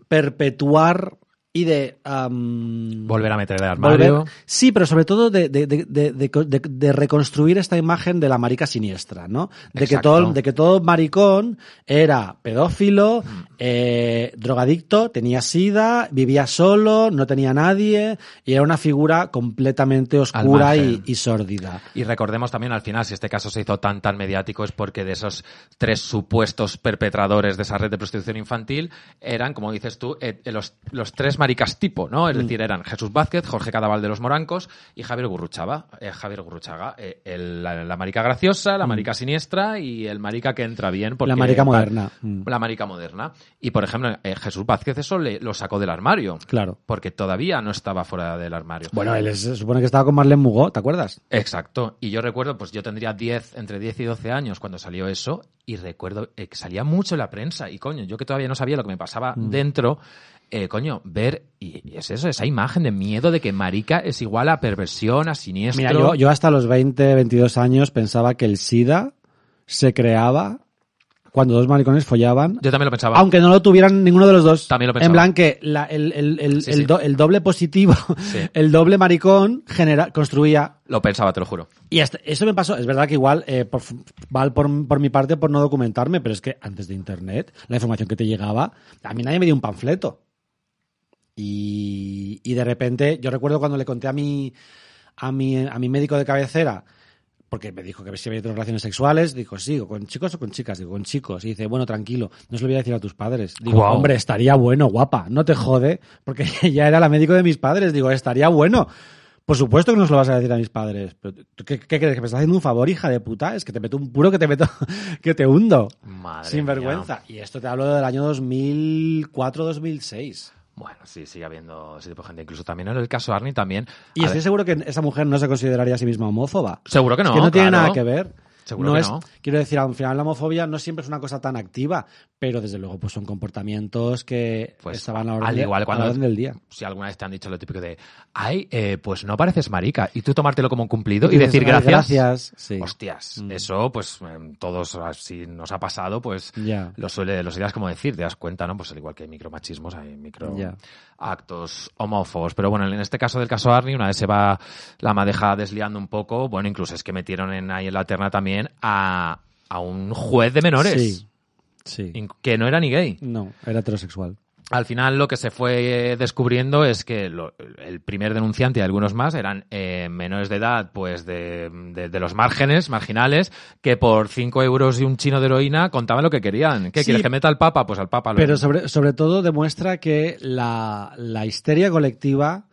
perpetuar y de... volver a meter el armario. sí, pero sobre todo de, de, de, de, reconstruir esta imagen de la marica siniestra, ¿no? De que, todo, de que todo maricón era pedófilo, mm. eh, drogadicto, tenía sida, vivía solo, no tenía nadie y era una figura completamente oscura y, y sórdida. Y recordemos también al final, si este caso se hizo tan tan mediático es porque de esos tres supuestos perpetradores de esa red de prostitución infantil eran, como dices tú, eh, los, los tres maricas tipo, ¿no? Es mm. decir, eran Jesús Vázquez, Jorge Cadaval de los Morancos y Javier Gurruchaga. Eh, Javier Gurruchaga, eh, la, marica graciosa, la mm. marica siniestra y el marica que entra bien. Porque, la marica moderna. Mm. La marica moderna. Y, por ejemplo, eh, Jesús Vázquez eso le, lo sacó del armario. Claro. Porque todavía no estaba fuera del armario. Bueno, él se supone que estaba con Marlene Mugó, ¿te acuerdas? Exacto. Y yo recuerdo, pues yo tendría 10, entre 10 y 12 años cuando salió eso y recuerdo que salía mucho en la prensa y coño, yo que todavía no sabía lo que me pasaba dentro, eh, coño, ver, y, es eso, esa imagen de miedo de que marica es igual a perversión, a siniestro. Mira, yo, yo hasta los 20, 22 años pensaba que el SIDA se creaba cuando dos maricones follaban. Yo también lo pensaba. Aunque no lo tuvieran ninguno de los dos. También lo pensaba. En plan que la, el, el, el, el, doble positivo, el doble maricón genera, construía. Lo pensaba, te lo juro. Y eso me pasó. Es verdad que igual, eh, por, mal por, por mi parte por no documentarme, pero es que antes de internet, la información que te llegaba, a mí nadie me dio un panfleto. Y, y de repente, yo recuerdo cuando le conté a mi, a mi, a mi médico de cabecera, porque me dijo que si había tenido relaciones sexuales, dijo, sí, con chicos o con chicas, digo, con chicos. Y dice, bueno, tranquilo, no se lo voy a decir a tus padres. Digo, hombre, estaría bueno, guapa, no te jode, porque ya era la médico de mis padres, digo, estaría bueno. Por supuesto que no se lo vas a decir a mis padres. Pero, ¿tú ¿qué, qué crees? ¿Que me estás haciendo un favor, hija de puta? Es que te meto un puro que te meto, que te hundo. Madre Sin vergüenza. Y esto te hablo del año 2004-2006. Bueno, sí, sigue habiendo ese tipo de gente. Incluso también en el caso Arnie también. Y estoy ver, seguro que esa mujer no se consideraría a sí misma homófoba. Seguro que no, Es que no tiene nada que ver. Seguro que es, no. Quiero decir, al final la homofobia no siempre es una cosa tan activa, pero desde luego pues son comportamientos que Pues, estaban a la orden, al igual a la cuando- orden del día. si alguna vez te han dicho lo típico de, ay, eh, pues no pareces marica, y tú tomártelo como un cumplido y, decir "Ay, gracias. gracias", sí. Hostias, Mm. eso, pues em, todos, si nos ha pasado, pues Ya. lo suele, lo ideas como decir, te das cuenta, ¿no? Pues al igual que hay micromachismos, hay micro. Actos homófobos. Pero bueno, en este caso del caso Arnie, una vez se va la madeja desliando un poco, bueno, incluso es que metieron en, ahí en la terna también a, a un juez de menores, Sí. Sí. que no era ni gay. No, era heterosexual. Al final lo que se fue eh, descubriendo es que lo- el primer denunciante y algunos más eran eh, menores de edad, pues de, de- de los márgenes, marginales, que por 5 euros y un chino de heroína contaban lo que querían. ¿Qué Sí. quieres que meta al Papa? Pues al Papa lo Pero sobre, sobre todo demuestra que la, la histeria colectiva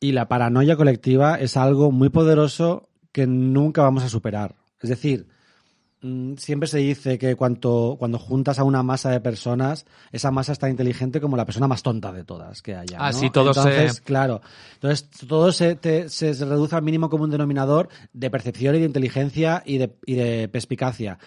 y la paranoia colectiva es algo muy poderoso que nunca vamos a superar. Es decir, siempre se dice que cuanto, cuando juntas a una masa de personas, esa masa es tan inteligente como la persona más tonta de todas que haya. ¿no? Ah, sí, todo se- Entonces, claro. Entonces, todo se, te- se reduce al mínimo común denominador de percepción y de inteligencia y de, y de perspicacia.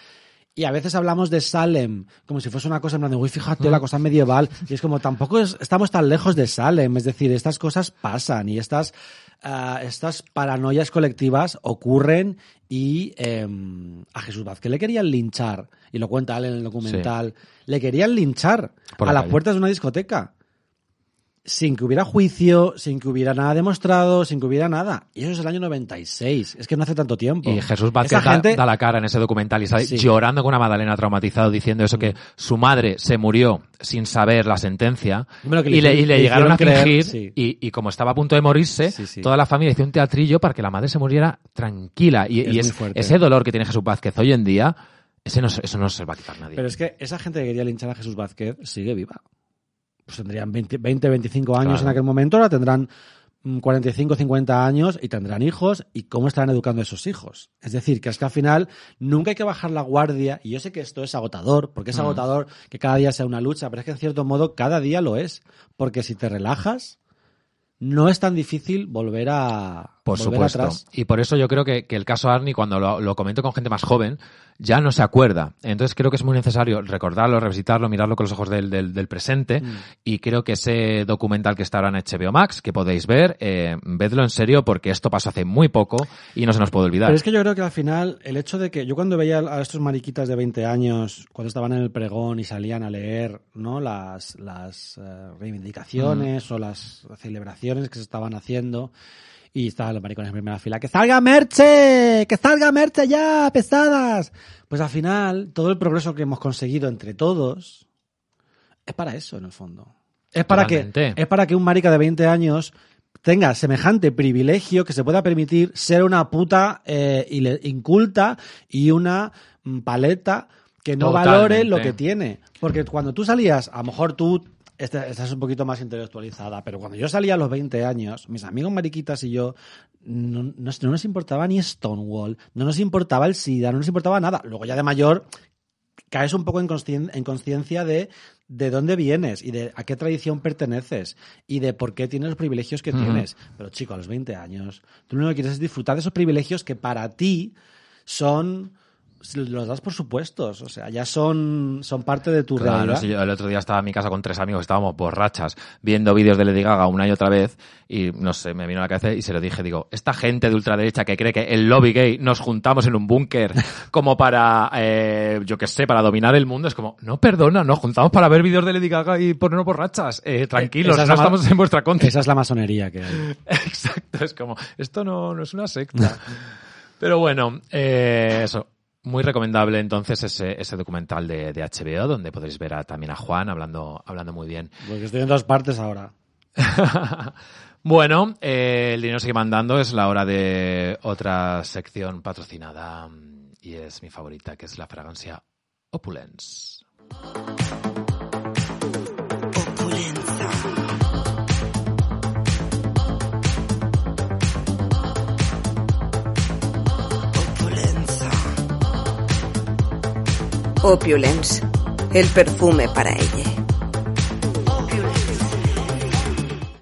Y a veces hablamos de Salem como si fuese una cosa en plan de, uy, fíjate, la cosa medieval. Y es como, tampoco es- estamos tan lejos de Salem. Es decir, estas cosas pasan y estas, ah, estas paranoias colectivas ocurren y em, a Jesús Vázquez le querían linchar. Y lo cuenta él en el documental. Le querían linchar Por a la las puertas de una discoteca. Sin que hubiera juicio, sin que hubiera nada demostrado, sin que hubiera nada. Y eso es el año 96. Es que no hace tanto tiempo. Y Jesús Vázquez da, gente- da la cara en ese documental y sale Sí. llorando con una Madalena traumatizado diciendo eso que su madre se murió sin saber la sentencia Bueno, que le y, le, y llegaron a creer, fingir sí. y, y como estaba a punto de morirse, Sí, toda la familia hizo un teatrillo para que la madre se muriera tranquila. Y, Es y muy es- fuerte. ese dolor que tiene Jesús Vázquez hoy en día, ese no, eso no se va a quitar nadie. Pero es que esa gente que quería linchar a Jesús Vázquez sigue viva. Pues tendrían 20, 20 25 años Claro. en aquel momento, ahora tendrán mm, 45, 50 años y tendrán hijos. ¿Y cómo estarán educando a esos hijos? Es decir, que es que al final nunca hay que bajar la guardia. Y yo sé que esto es agotador, porque es Mm. agotador que cada día sea una lucha, pero es que en cierto modo cada día lo es. Porque si te relajas, no es tan difícil volver a Por volver supuesto. atrás. Y por eso yo creo que, que el caso Arnie, cuando lo, lo comento con gente más joven, ya no se acuerda. Entonces creo que es muy necesario recordarlo, revisitarlo, mirarlo con los ojos del, del- del presente. Mm. Y creo que ese documental que está ahora en HBO Max, que podéis ver, eh, vedlo en serio porque esto pasó hace muy poco y no se nos puede olvidar. Pero es que yo creo que al final, el hecho de que yo cuando veía a estos mariquitas de 20 años, cuando estaban en el pregón y salían a leer ¿no? las, las eh, reivindicaciones o las celebraciones que se estaban haciendo, y estaban los maricones en primera fila, ¡que salga Merche! ¡Que salga Merche ya! ¡Pesadas! Pues al final, todo el progreso que hemos conseguido entre todos es para eso, en el fondo. Es para, que, es para que un marica de 20 años tenga semejante privilegio que se pueda permitir ser una puta eh, inculta y una mm, paleta que no Totalmente. valore lo que tiene. Porque cuando tú salías, a lo mejor tú esta- estás un poquito más intelectualizada, pero cuando yo salía a los 20 años, mis amigos mariquitas y yo, no, no- no nos importaba ni Stonewall, no nos importaba el SIDA, no nos importaba nada. Luego ya de mayor caes un poco en conscien- en conciencia de de dónde vienes y de a qué tradición perteneces y de por qué tienes los privilegios que tienes. Pero chico, a los 20 años, tú lo único que quieres es disfrutar de esos privilegios que para ti son los das por supuestos, o sea, ya son, son parte de tu Claro, realidad. sí, yo el otro día estaba en mi casa con tres amigos, estábamos borrachas, viendo vídeos de Lady Gaga una y otra vez, y no sé, me vino a la cabeza y se lo dije, digo, esta gente de ultraderecha que cree que el lobby gay nos juntamos en un búnker como para, eh, yo qué sé, para dominar el mundo, es como, no, perdona, nos juntamos para ver vídeos de Lady Gaga y ponernos borrachas, eh, tranquilos, Esa es no la ma- estamos en vuestra contra. Esa es la masonería que hay. Exacto, es como, esto no, no es una secta. Pero bueno, eh, eso. Muy recomendable entonces ese, ese documental de, de HBO donde podréis ver a- también a Juan hablando, hablando muy bien. Porque estoy en dos partes ahora. bueno, eh, el dinero sigue mandando. Es la hora de otra sección patrocinada y es mi favorita, que es la fragancia Opulence. Opulence, el perfume para ella.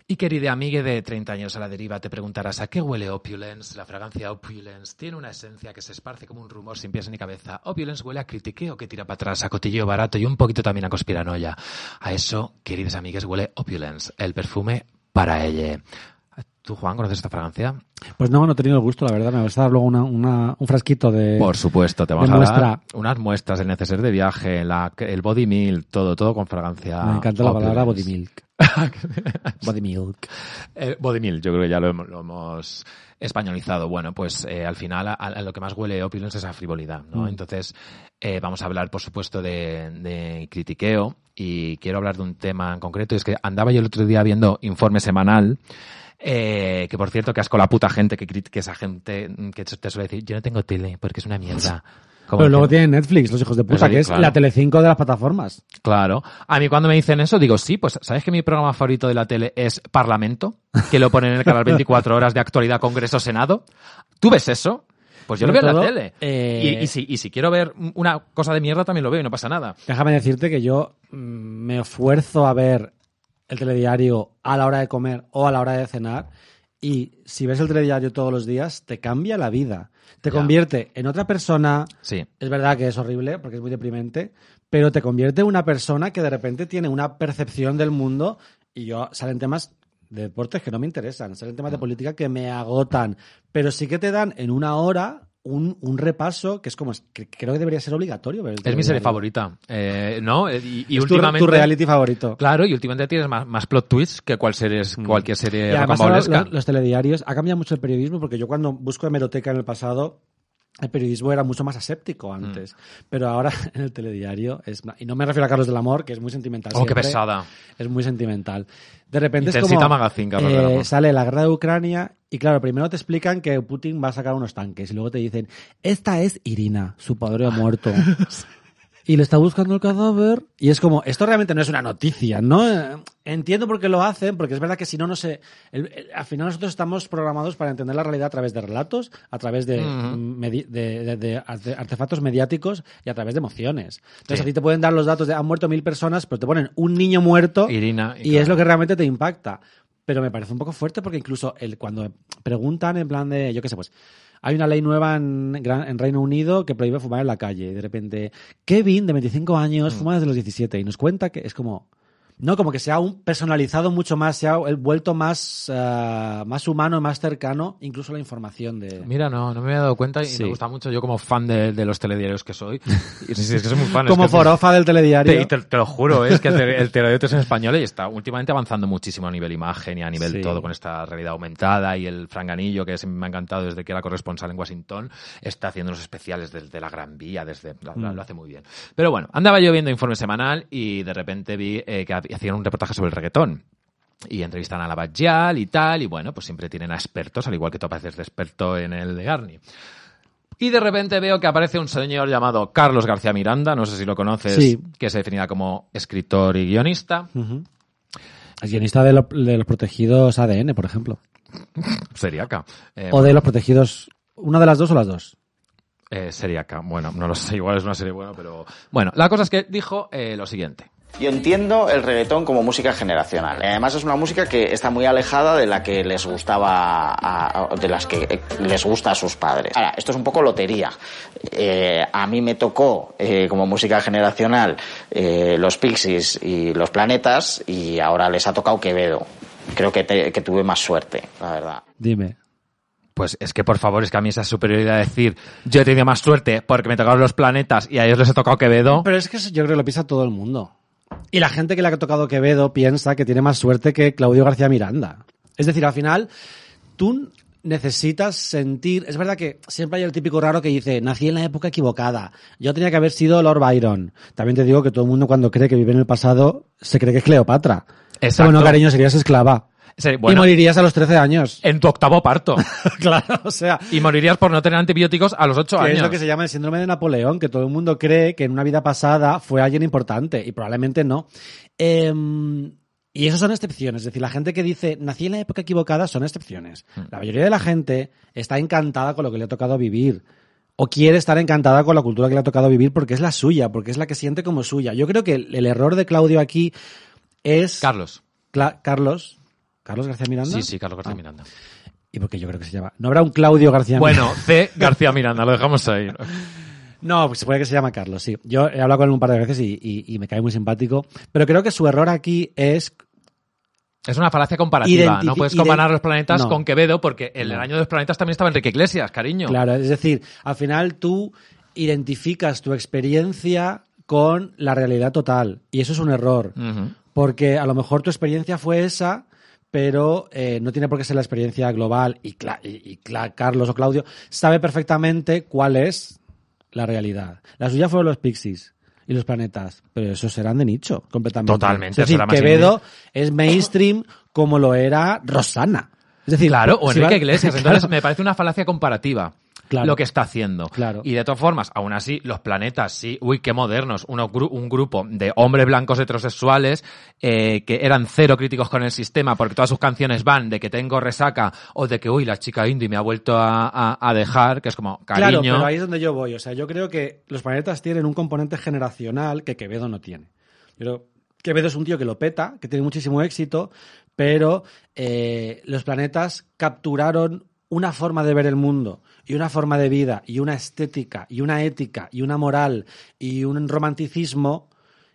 Y querida amiga de 30 años a la deriva, te preguntarás ¿a qué huele Opulence? La fragancia Opulence tiene una esencia que se esparce como un rumor sin pies ni cabeza. Opulence huele a critiqueo que tira para atrás, a cotilleo barato y un poquito también a conspiranoia. A eso, queridas amigas, huele Opulence, el perfume para ella. ¿Tú, Juan, conoces esta fragancia? Pues no, no he tenido el gusto, la verdad. Me vas a dar luego una, una, un frasquito de. Por supuesto, te vamos a muestra. dar unas muestras, el neceser de viaje, la, el body meal, todo, todo con fragancia. Me encanta la palabra body milk. body milk. Eh, body meal, yo creo que ya lo, hemos- lo hemos españolizado. Bueno, pues eh, al final a, a lo que más huele Opulence es a frivolidad, ¿no? Mm. Entonces, eh, vamos a hablar, por supuesto, de, de critiqueo y quiero hablar de un tema en concreto. Y es que andaba yo el otro día viendo informe semanal eh, que por cierto, que asco la puta gente que, que esa gente mm, que te suele decir, yo no tengo tele porque es una mierda. Como Pero luego tienen Netflix, los hijos de puta, sí, que es claro. la Telecinco de las plataformas. Claro. A mí cuando me dicen eso, digo, sí, pues ¿sabes que mi programa favorito de la tele es Parlamento? Que lo ponen en el canal 24 horas de actualidad Congreso Senado. ¿Tú ves eso? Pues yo lo veo en la tele. eh, Y, y si, y si quiero ver una cosa de mierda, también lo veo y no pasa nada. Déjame decirte que yo mm, me esfuerzo a ver el telediario a la hora de comer o a la hora de cenar y si ves el telediario todos los días te cambia la vida. Te Ya. convierte en otra persona. Sí. Es verdad que es horrible porque es muy deprimente, pero te convierte en una persona que de repente tiene una percepción del mundo y yo salen temas de deportes que no me interesan, salen Mm. temas de política que me agotan, pero sí que te dan en una hora un, un repaso que es como, que creo que debería ser obligatorio. el Es mi serie favorita. Eh, ¿No? Eh, Y, y Es últimamente... tu reality favorito. Claro, y últimamente tienes más, más plot twists que cual series, cualquier Y serie además ahora rocambolesca. los, los telediarios, ha cambiado mucho el periodismo porque yo cuando busco hemeroteca en el pasado, el periodismo era mucho más aséptico antes. Mm. Pero ahora en el telediario es... Y no me refiero a Carlos del Amor, que es muy sentimental. Oh, qué pesada. Es muy sentimental. De repente es como... Magazine, Carlos eh, del Amor. sale la guerra de Ucrania y claro, primero te explican que Putin va a sacar unos tanques y luego te dicen, esta es Irina, su padre ha muerto. y le está buscando el cadáver y es como, esto realmente no es una noticia, ¿no? Eh, Entiendo por qué lo hacen, porque es verdad que si no, no sé, el- el- al final nosotros estamos programados para entender la realidad a través de relatos, a través de, Ujú. medi- de- de- de arte- artefactos mediáticos y a través de emociones. Entonces Sí. a ti te pueden dar los datos de han muerto mil personas, pero te ponen un niño muerto Irina. y es lo que realmente te impacta. Pero me parece un poco fuerte porque incluso el, cuando preguntan en plan de, yo qué sé, pues hay una ley nueva en, Gran- en Reino Unido que prohíbe fumar en la calle. Y de repente, Kevin, de 25 años, fuma desde los 17 y nos cuenta que es como... No, como que se ha personalizado mucho más, se ha vuelto más, eh, más humano, más cercano, incluso la información de... Mira, no, no me había dado cuenta y Sí. me gusta mucho. Yo como fan de, de los telediarios que soy. Y sí, sí, es que soy muy fan. es como que- forofa del telediario. Te, te- te lo juro, es que el, tele- el telediario es en español y está últimamente avanzando muchísimo a nivel imagen y a nivel Sí. todo con esta realidad aumentada y el franganillo que me ha encantado desde que era corresponsal en Washington está haciendo unos especiales desde la Gran Vía, desde lo, Mm. lo hace muy bien. Pero bueno, andaba yo viendo informe semanal y de repente vi eh, que hacían un reportaje sobre el reggaetón. Y entrevistan a la Bajal y tal, y bueno, pues siempre tienen a expertos, al igual que tú apareces de experto en el de Garni. Y de repente veo que aparece un señor llamado Carlos García Miranda, no sé si lo conoces, Sí. que se definía como escritor y guionista. El guionista de, lo- de los protegidos ADN, por ejemplo. Seriaca. Eh, O de los protegidos... ¿Una de las dos o las dos? eh, Seriaca. Bueno, no lo sé, igual es una serie buena, pero... Bueno, la cosa es que dijo eh, lo siguiente. Yo entiendo el reggaetón como música generacional. Además es una música que está muy alejada de la que les gustaba, a- a- de las que eh, les gusta a sus padres. Ahora, esto es un poco lotería. Eh, a mí me tocó eh, como música generacional eh, los Pixies y los Planetas y ahora les ha tocado Quevedo. Creo que, te- que tuve más suerte, la verdad. Dime. Pues es que por favor, es que a mí esa superioridad de decir yo he tenido más suerte porque me tocaron los planetas y a ellos les he tocado Quevedo. Pero es que yo creo que lo piensa todo el mundo. Y la gente que le ha tocado Quevedo piensa que tiene más suerte que Claudio García Miranda. Es decir, al final, tú necesitas sentir... Es verdad que siempre hay el típico raro que dice, nací en la época equivocada, yo tenía que haber sido Lord Byron. También te digo que todo el mundo cuando cree que vive en el pasado, se cree que es Cleopatra. Exacto. Bueno, cariño, serías esclava. Sí, y morirías a los 13 años. en tu octavo parto. claro, o sea, y morirías por no tener antibióticos a los ocho que años. es lo que se llama el síndrome de Napoleón, que todo el mundo cree que en una vida pasada fue alguien importante y probablemente no. Em, y eso son excepciones, es decir, la gente que dice nací en la época equivocada son excepciones. Hmm. La mayoría de la gente está encantada con lo que le ha tocado vivir. O quiere estar encantada con la cultura que le ha tocado vivir porque es la suya, porque es la que siente como suya. Yo creo que el, el error de Claudio aquí es... Carlos. Cla- Carlos. ¿Carlos García Miranda? Sí, sí, Carlos García Ah. Miranda. ¿Y porque yo creo que se llama? ¿No habrá un Claudio García Miranda? Bueno, C. García Miranda, lo dejamos ahí. No, pues se puede que se llama Carlos, sí. Yo he hablado con él un par de veces y, y- y me cae muy simpático. Pero creo que su error aquí es. Es una falacia comparativa. No puedes comparar los planetas No. con Quevedo porque en el año de los planetas también estaba Enrique Iglesias, cariño. Claro, es decir, al final tú identificas tu experiencia con la realidad total. Y eso es un error. Porque a lo mejor tu experiencia fue esa, pero eh, no tiene por qué ser la experiencia global. Y, Cla- y- Cla- Carlos o Claudio sabe perfectamente cuál es la realidad. La suya fueron los pixies y los planetas, pero esos serán de nicho, completamente. Totalmente, Es decir, Quevedo es mainstream como lo era Rosana. Es decir, Claro, o si Enrique va- Iglesias. Claro. Entonces me parece una falacia comparativa. Claro. Lo que está haciendo. Claro. Y de todas formas, aún así, los planetas, sí, uy, qué modernos. Uno un grupo de hombres blancos heterosexuales eh, que eran cero críticos con el sistema porque todas sus canciones van de que tengo resaca o de que, uy, la chica indie me ha vuelto a, a- a dejar, que es como, cariño. Claro, pero ahí es donde yo voy. O sea, yo creo que los planetas tienen un componente generacional que Quevedo no tiene. Pero Quevedo es un tío que lo peta, que tiene muchísimo éxito, pero eh, los planetas capturaron una forma de ver el mundo y una forma de vida y una estética y una ética y una moral y un romanticismo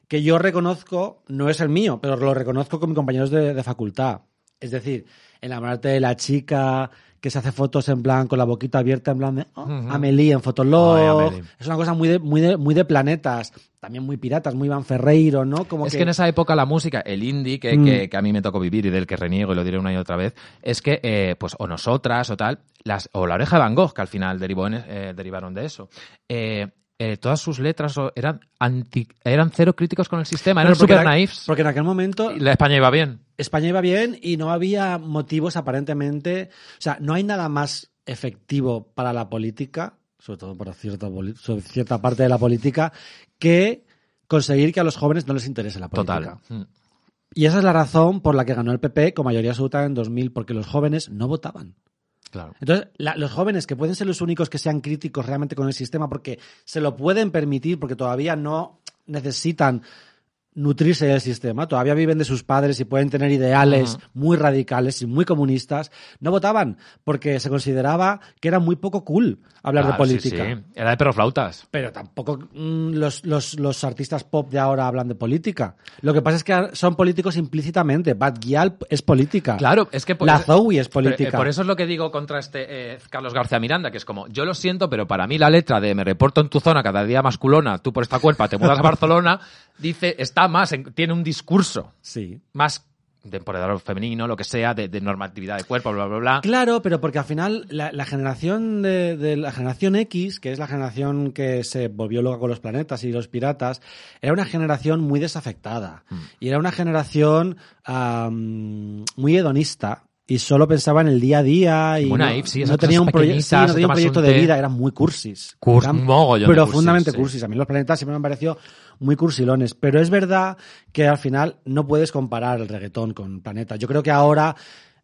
que yo reconozco, no es el mío, pero lo reconozco con mis compañeros de, de facultad. Es decir, enamorarte de la chica que se hace fotos en plan con la boquita abierta en plan de oh. Amelie en Fotolog. Ay, es una cosa muy de, muy de, muy de planetas, también muy piratas, muy Iván Ferreiro, ¿no? Como es que, que en esa época la música, el indie, que, Mm. que- que a mí me tocó vivir y del que reniego y lo diré una y otra vez, es que, eh, pues, o nosotras o tal, las, o la oreja de Van Gogh, que al final derivó en- eh, derivaron de eso, eh, eh, todas sus letras eran anti, eran cero críticos con el sistema, eran super naifs. Porque en aquel momento la España iba bien. España iba bien y no había motivos aparentemente. O sea, no hay nada más efectivo para la política, sobre todo para cierta, sobre cierta parte de la política, que conseguir que a los jóvenes no les interese la política. Total. Mm. Y esa es la razón por la que ganó el PP con mayoría absoluta en 2000, porque los jóvenes no votaban. Claro. Entonces, la- los jóvenes que pueden ser los únicos que sean críticos realmente con el sistema porque se lo pueden permitir, porque todavía no necesitan nutrirse del sistema, todavía viven de sus padres y pueden tener ideales muy radicales y muy comunistas, no votaban porque se consideraba que era muy poco cool hablar de Claro, sí, política. sí. Era de perroflautas. Pero tampoco mm, los, los, los artistas pop de ahora hablan de política. Lo que pasa es que son políticos implícitamente. Bad Gyal es política. Claro, es que... por- La Zoe es Pero, eh, política. por eso es lo que digo contra este eh, Carlos García Miranda, que es como, yo lo siento, pero para mí la letra de me reporto en tu zona cada día más culona, tú por esta cuerpa te mudas a Barcelona, dice, está más, en- tiene un discurso Sí. más de empoderador femenino, lo que sea, de, de normatividad de cuerpo, bla, bla, bla. Claro, pero porque al final la, la generación de, de la generación X, que es la generación que se volvió loca con los planetas y los piratas, era una generación muy desafectada. Hmm. Y era una generación am, muy hedonista. Y solo pensaba en el día a día y Muy no, sí, no tenía un, sí, no tenía un proyecto un de vida, eran muy cursis. Curs- Eran mogollón de profundamente cursis, cursis. A mí los planetas siempre me han parecido muy cursilones. Pero es verdad que al final no puedes comparar el reggaetón con planetas. Yo creo que ahora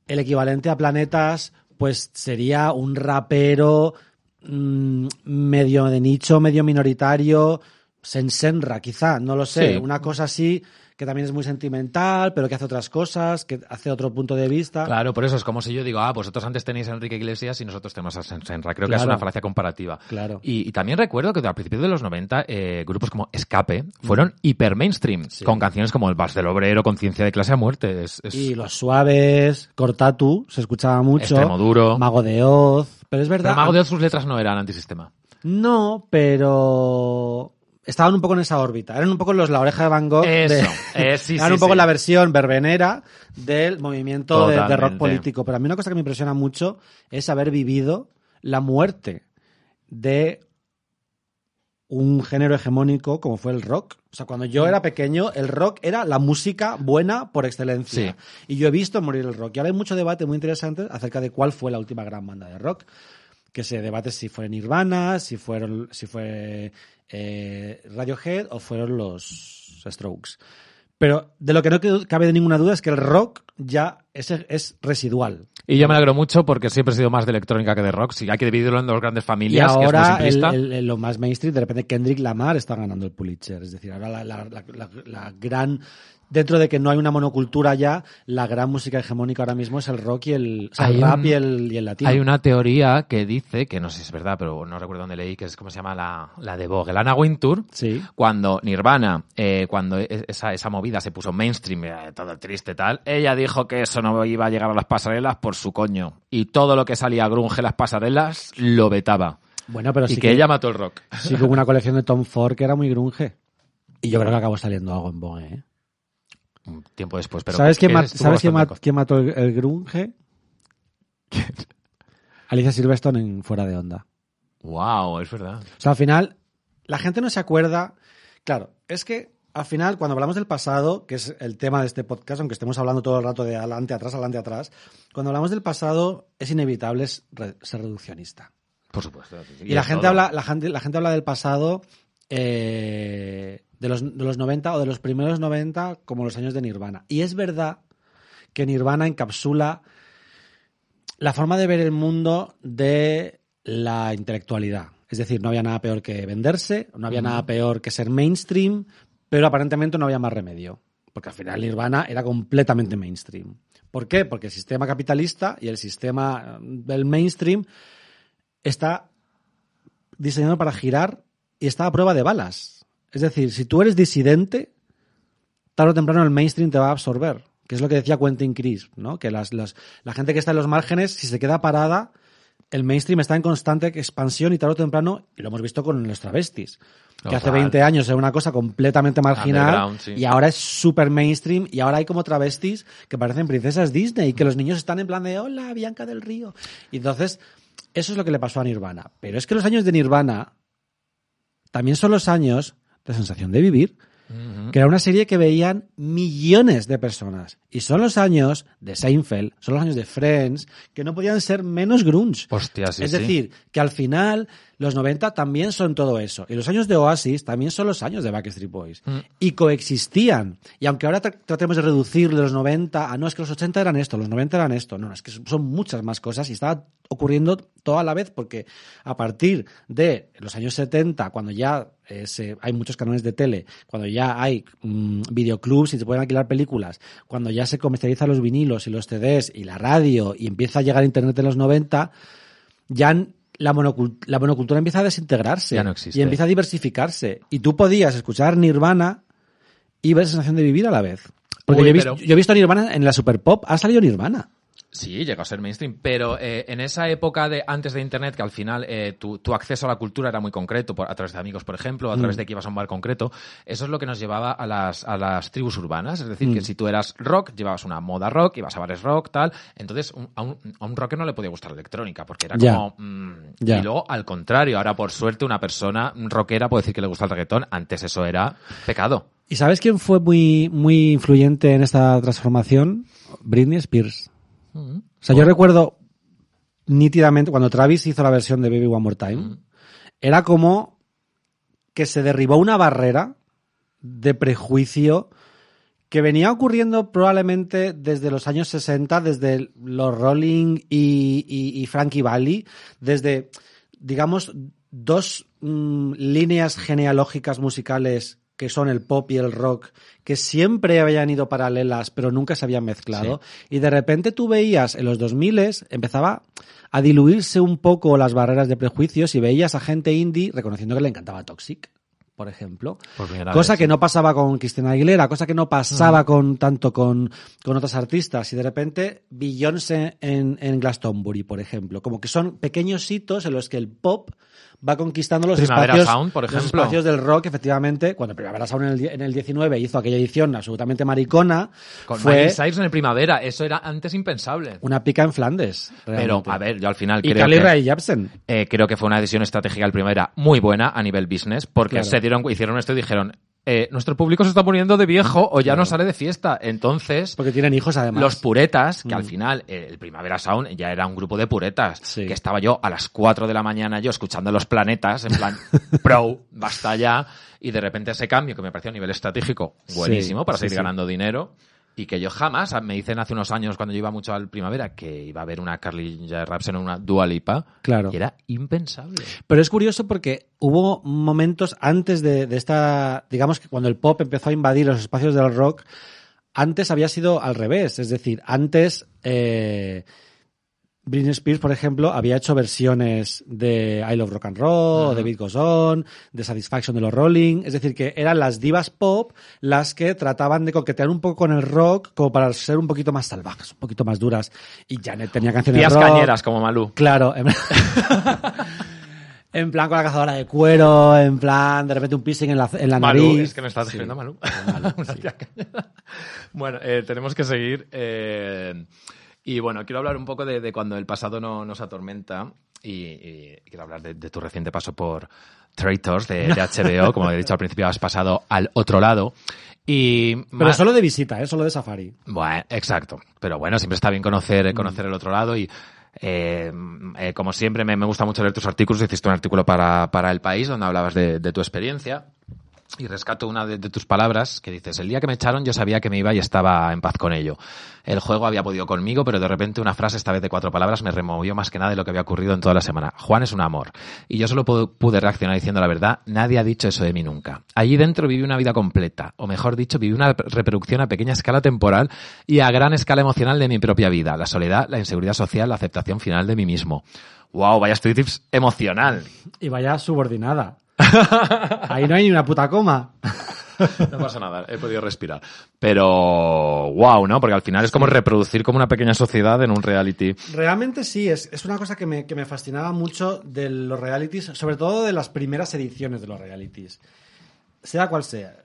el equivalente a planetas pues sería un rapero mm, medio de nicho, medio minoritario, Sensenra quizá, no lo sé, Sí. una cosa así que también es muy sentimental, pero que hace otras cosas, que hace otro punto de vista. Claro, por eso es como si yo digo, ah, vosotros antes tenéis a Enrique Iglesias y nosotros tenemos a Sen- Senra. Creo que es una falacia comparativa. Claro. Y, y también recuerdo que a principios de los 90 eh, grupos como Escape fueron hiper mainstream, con canciones como El Vals del Obrero, Conciencia de clase a muerte. Es, es- Y los suaves, Cortatu, se escuchaba mucho. Extremo duro. Mago de Oz. Pero es verdad. Pero Mago de Oz sus letras no eran antisistema. No, pero estaban un poco en esa órbita. Eran un poco los La Oreja de Van Gogh. de- Eso, eh, sí, Eran sí, un poco sí. la versión verbenera del movimiento de, de rock político. Pero a mí una cosa que me impresiona mucho es haber vivido la muerte de un género hegemónico como fue el rock. O sea, cuando yo era pequeño, el rock era la música buena por excelencia. Y yo he visto morir el rock. Y ahora hay mucho debate muy interesante acerca de cuál fue la última gran banda de rock. Que se debate si fue Nirvana, si fueron, si fue eh, Radiohead o fueron los Strokes. Pero de lo que no cabe de ninguna duda es que el rock ya es, es residual. Y yo me alegro mucho porque siempre he sido más de electrónica que de rock. Si hay que dividirlo en dos grandes familias. Y ahora, que es lo más mainstream, de repente Kendrick Lamar está ganando el Pulitzer. Es decir, ahora la gran dentro de que no hay una monocultura ya, la gran música hegemónica ahora mismo es el rock y el, rap y, el, y el latino. Hay una teoría que dice, que no sé si es verdad, pero no recuerdo dónde leí, que es como se llama la, la de Vogue, el Anna Wintour, sí. cuando Nirvana, eh, cuando e, esa, esa movida se puso mainstream, eh, todo triste tal, ella dijo que eso no iba a llegar a las pasarelas por su coño. Y todo lo que salía grunge las pasarelas lo vetaba. Bueno, pero y sí que, ella mató el rock. Sí que hubo una colección de Tom Ford que era muy grunge. Y yo creo que acabó saliendo algo en Vogue, ¿eh? Un tiempo después. Pero ¿Sabes quién, ¿sabes quién, mató el, grunge? Alicia Silverstone en Fuera de Onda. Wow, es verdad. O sea, al final, la gente no se acuerda. Claro, es que al final, cuando hablamos del pasado, que es el tema de este podcast, aunque estemos hablando todo el rato de adelante, atrás, adelante, atrás, cuando hablamos del pasado es inevitable ser reduccionista. Por supuesto. Y, la gente, habla, la, gente, la gente habla del pasado eh, de los, de los 90 o de los primeros 90 como los años de Nirvana. Y es verdad que Nirvana encapsula la forma de ver el mundo de la intelectualidad. Es decir, no había nada peor que venderse, no había nada peor que ser mainstream, pero aparentemente no había más remedio. Porque al final Nirvana era completamente mainstream. ¿Por qué? Porque el sistema capitalista y el sistema del mainstream está diseñado para girar y está a prueba de balas. Es decir, si tú eres disidente, tarde o temprano el mainstream te va a absorber. Que es lo que decía Quentin Crisp, ¿no? Que las, la gente que está en los márgenes, si se queda parada, el mainstream está en constante expansión y tarde o temprano, y lo hemos visto con los travestis, que hace 20 años era una cosa completamente marginal y ahora es súper mainstream y ahora hay como travestis que parecen princesas Disney y que los niños están en plan de hola, Bianca del Río. Y entonces, eso es lo que le pasó a Nirvana. Pero es que los años de Nirvana también son los años la sensación de vivir, que era una serie que veían millones de personas. Y son los años de Seinfeld, son los años de Friends, que no podían ser menos grunge. Hostia, sí, es decir, que al final los 90 también son todo eso. Y los años de Oasis también son los años de Backstreet Boys. Mm. Y coexistían. Y aunque ahora tratemos de reducir los 90 a no, es que los 80 eran esto, los 90 eran esto. No, es que son muchas más cosas y estaba ocurriendo todo a la vez porque a partir de los años 70, cuando ya eh, hay muchos canales de tele, cuando ya hay mm, videoclubs y se pueden alquilar películas, cuando ya se comercializan los vinilos y los CDs y la radio y empieza a llegar Internet en los 90, ya la, monocultura empieza a desintegrarse y empieza a diversificarse. Y tú podías escuchar Nirvana y ver sensación de vivir a la vez. Porque yo, he visto, yo, he visto, Nirvana en la Super Pop, ha salido Nirvana. Sí, llegó a ser mainstream, pero eh, en esa época de antes de Internet, que al final eh, tu, acceso a la cultura era muy concreto, por, a través de amigos, por ejemplo, a través mm. de que ibas a un bar concreto, eso es lo que nos llevaba a las, a las tribus urbanas. Es decir, que mm. si tú eras rock, llevabas una moda rock, ibas a bares rock, tal. Entonces, a, un, a, un, rocker no le podía gustar la electrónica, porque era como... Mm, y luego, al contrario, ahora por suerte una persona rockera puede decir que le gusta el reggaetón. Antes eso era pecado. ¿Y sabes quién fue muy, muy influyente en esta transformación? Britney Spears. O sea, yo recuerdo nítidamente cuando Travis hizo la versión de Baby One More Time, era como que se derribó una barrera de prejuicio que venía ocurriendo probablemente desde los años 60, desde los Rolling y, Frankie Valli, desde, digamos, dos mm, líneas genealógicas musicales que son el pop y el rock, que siempre habían ido paralelas, pero nunca se habían mezclado. Y de repente tú veías en los 2000 empezaba a diluirse un poco las barreras de prejuicios y veías a gente indie reconociendo que le encantaba Toxic por ejemplo. cosa que no pasaba con Cristina Aguilera, cosa que no pasaba con tanto con, con otros artistas. Y de repente Beyoncé en, en Glastonbury, por ejemplo. Como que son pequeños hitos en los que el pop va conquistando los Primavera espacios, Sound, por los ejemplo. espacios del rock, efectivamente. Cuando Primavera Sound en el, die- en el 19 hizo aquella edición absolutamente maricona, Con fue Miley Cyrus en el primavera, eso era antes impensable. una pica en Flandes. Pero, realmente. a ver, yo al final y creo Carly que, Rae Jepsen. eh, creo que fue una decisión estratégica el primavera muy buena a nivel business, porque Claro. se dieron, hicieron esto y dijeron, eh, nuestro público se está poniendo de viejo o ya no sale de fiesta. Entonces, Porque tienen hijos además. los puretas, que al Mm. final eh, el Primavera Sound ya era un grupo de puretas, Sí. que estaba yo a las 4 de la mañana yo escuchando los planetas, en plan, pro, basta ya, y de repente ese cambio que me pareció a nivel estratégico buenísimo para sí, seguir ganando dinero. Y que yo jamás, me dicen hace unos años cuando yo iba mucho al primavera que iba a haber una Carly Rae Jepsen o una Dua Lipa, Claro. y era impensable. Pero es curioso porque hubo momentos antes de, de esta, digamos que cuando el pop empezó a invadir los espacios del rock, antes había sido al revés. Es decir, antes eh, Britney Spears, por ejemplo, había hecho versiones de I Love Rock and Roll, o de Beat Goes On, de Satisfaction de los Rolling. Es decir, que eran las divas pop las que trataban de coquetear un poco con el rock como para ser un poquito más salvajes, un poquito más duras. Y Janet tenía canciones Tías rock. cañeras como Malú. Claro. En... en plan con la cazadora de cuero, en plan de repente un piercing en la, en la Malú, nariz. es que me estás Sí. refiriendo a Malú. Cañera. bueno, eh, tenemos que seguir. eh, y bueno, quiero hablar un poco de, de cuando el pasado no, nos atormenta. Y, y quiero hablar de, de tu reciente paso por Traitors de, de HBO. Como he dicho al principio, has pasado al otro lado. Y Pero más- solo de visita, ¿eh? solo de safari. bueno, exacto. Pero bueno, siempre está bien conocer, conocer el otro lado y eh, eh, como siempre me, me gusta mucho leer tus artículos. Hiciste un artículo para, para El País donde hablabas de, de tu experiencia. Y rescato una de, tus palabras que dices, el día que me echaron yo sabía que me iba y estaba en paz con ello. El juego había podido conmigo, pero de repente una frase, esta vez de cuatro palabras, me removió más que nada de lo que había ocurrido en toda la semana. Juan es un amor. Y yo solo pu- pude reaccionar diciendo la verdad, nadie ha dicho eso de mí nunca. Allí dentro viví una vida completa, o mejor dicho, viví una reproducción a pequeña escala temporal y a gran escala emocional de mi propia vida. La soledad, la inseguridad social, la aceptación final de mí mismo. Wow, vaya estoy tips emocional. Y vaya subordinada. Ahí no hay ni una puta coma. No pasa nada, he podido respirar. Pero, wow, ¿no? Porque al final es como reproducir como una pequeña sociedad en un reality. Realmente sí, es, es una cosa que me, que me fascinaba mucho de los realities, sobre todo de las primeras ediciones de los realities. Sea cual sea,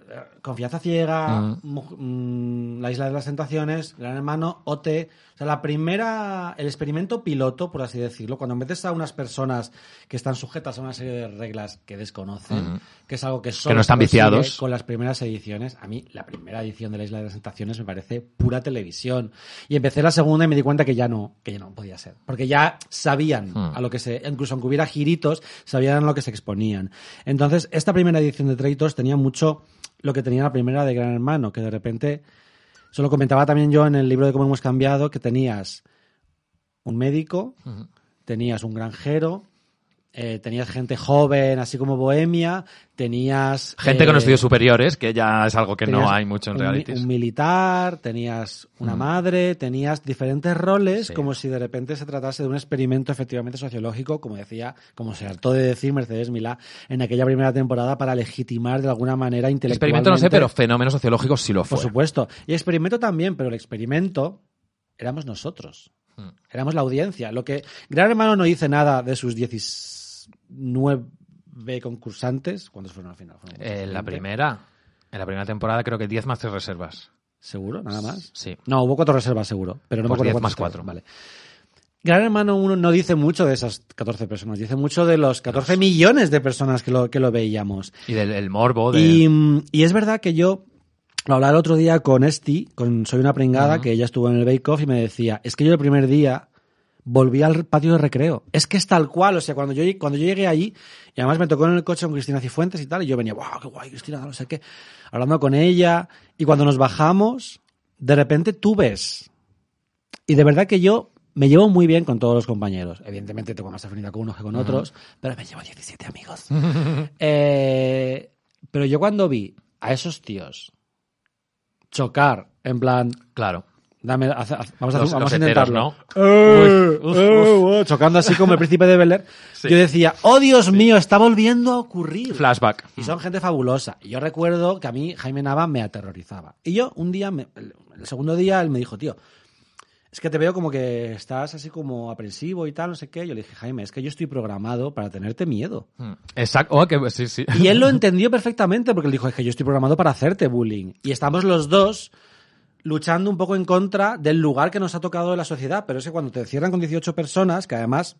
Confianza Ciega, Mu- mm, La Isla de las Tentaciones, Gran Hermano, OT. O sea, la primera, el experimento piloto, por así decirlo, cuando metes a unas personas que están sujetas a una serie de reglas que desconocen, que es algo que solo no están viciados. con las primeras ediciones, a mí la primera edición de la Isla de las Tentaciones me parece pura televisión. Y empecé la segunda y me di cuenta que ya no, que ya no podía ser. Porque ya sabían a lo que se, incluso aunque hubiera giritos, sabían a lo que se exponían. Entonces, esta primera edición de Traitors tenía mucho lo que tenía la primera de Gran Hermano, que de repente, eso lo comentaba también yo en el libro de cómo hemos cambiado, que tenías un médico, tenías un granjero, eh, tenías gente joven, así como bohemia, tenías... Gente eh, con estudios superiores, que ya es algo que no hay mucho en realities. Un militar, tenías una Mm. madre, tenías diferentes roles, Sí. como si de repente se tratase de un experimento efectivamente sociológico, como decía, como se hartó de decir Mercedes Milá en aquella primera temporada para legitimar de alguna manera intelectualmente. Experimento no sé, pero fenómeno sociológico sí lo fue. Por supuesto. Y experimento también, pero el experimento éramos nosotros. Mm. Éramos la audiencia. Lo que Gran Hermano no dice nada de sus 19 concursantes. ¿Cuántos fueron al final? Fueron En la 20. primera, en la primera temporada creo que 10 más 3 reservas. ¿Seguro? ¿Nada más? Sí. No, hubo cuatro reservas seguro, pero no Pues me 10 acuerdo más cuántos cuatro. Vale. Gran Hermano 1 no dice mucho de esas 14 personas, dice mucho de los 14 millones de personas que lo, que lo veíamos. Y del el morbo de... Y, y es verdad que yo lo hablaba el otro día con Esti, con Soy una pringada, Ujú. que ella estuvo en el Bake Off y me decía, es que yo el primer día volví al patio de recreo. Es que es tal cual, o sea, cuando yo, cuando yo llegué allí, y además me tocó en el coche con Cristina Cifuentes y tal, y yo venía, wow, qué guay, Cristina, no sé qué, hablando con ella, y cuando nos bajamos, de repente tú ves, y de verdad que yo me llevo muy bien con todos los compañeros. Evidentemente tengo más afinidad con unos que con otros, pero me llevo 17 amigos. Eh, pero yo cuando vi a esos tíos chocar, en plan, Claro. Dame, vamos a, Los- vamos los a heteros, intentarlo. ¿no? Eh, Uy, uf, eh, eh, chocando así como el príncipe de Bel Air. Sí. Yo decía, oh Dios mío, está volviendo a ocurrir. Flashback. Y son gente fabulosa. Y yo recuerdo que a mí Jaime Nava me aterrorizaba. Y yo un día, me- el, segundo día, él me dijo, tío, es que te veo como que estás así como aprensivo y tal, no sé qué. Yo le dije, Jaime, es que yo estoy programado para tenerte miedo. Mm. Exacto. Oh, que, sí, sí. Y él lo entendió perfectamente porque él dijo, es que yo estoy programado para hacerte bullying. Y estamos los dos luchando un poco en contra del lugar que nos ha tocado en la sociedad. Pero es que cuando te cierran con 18 personas, que además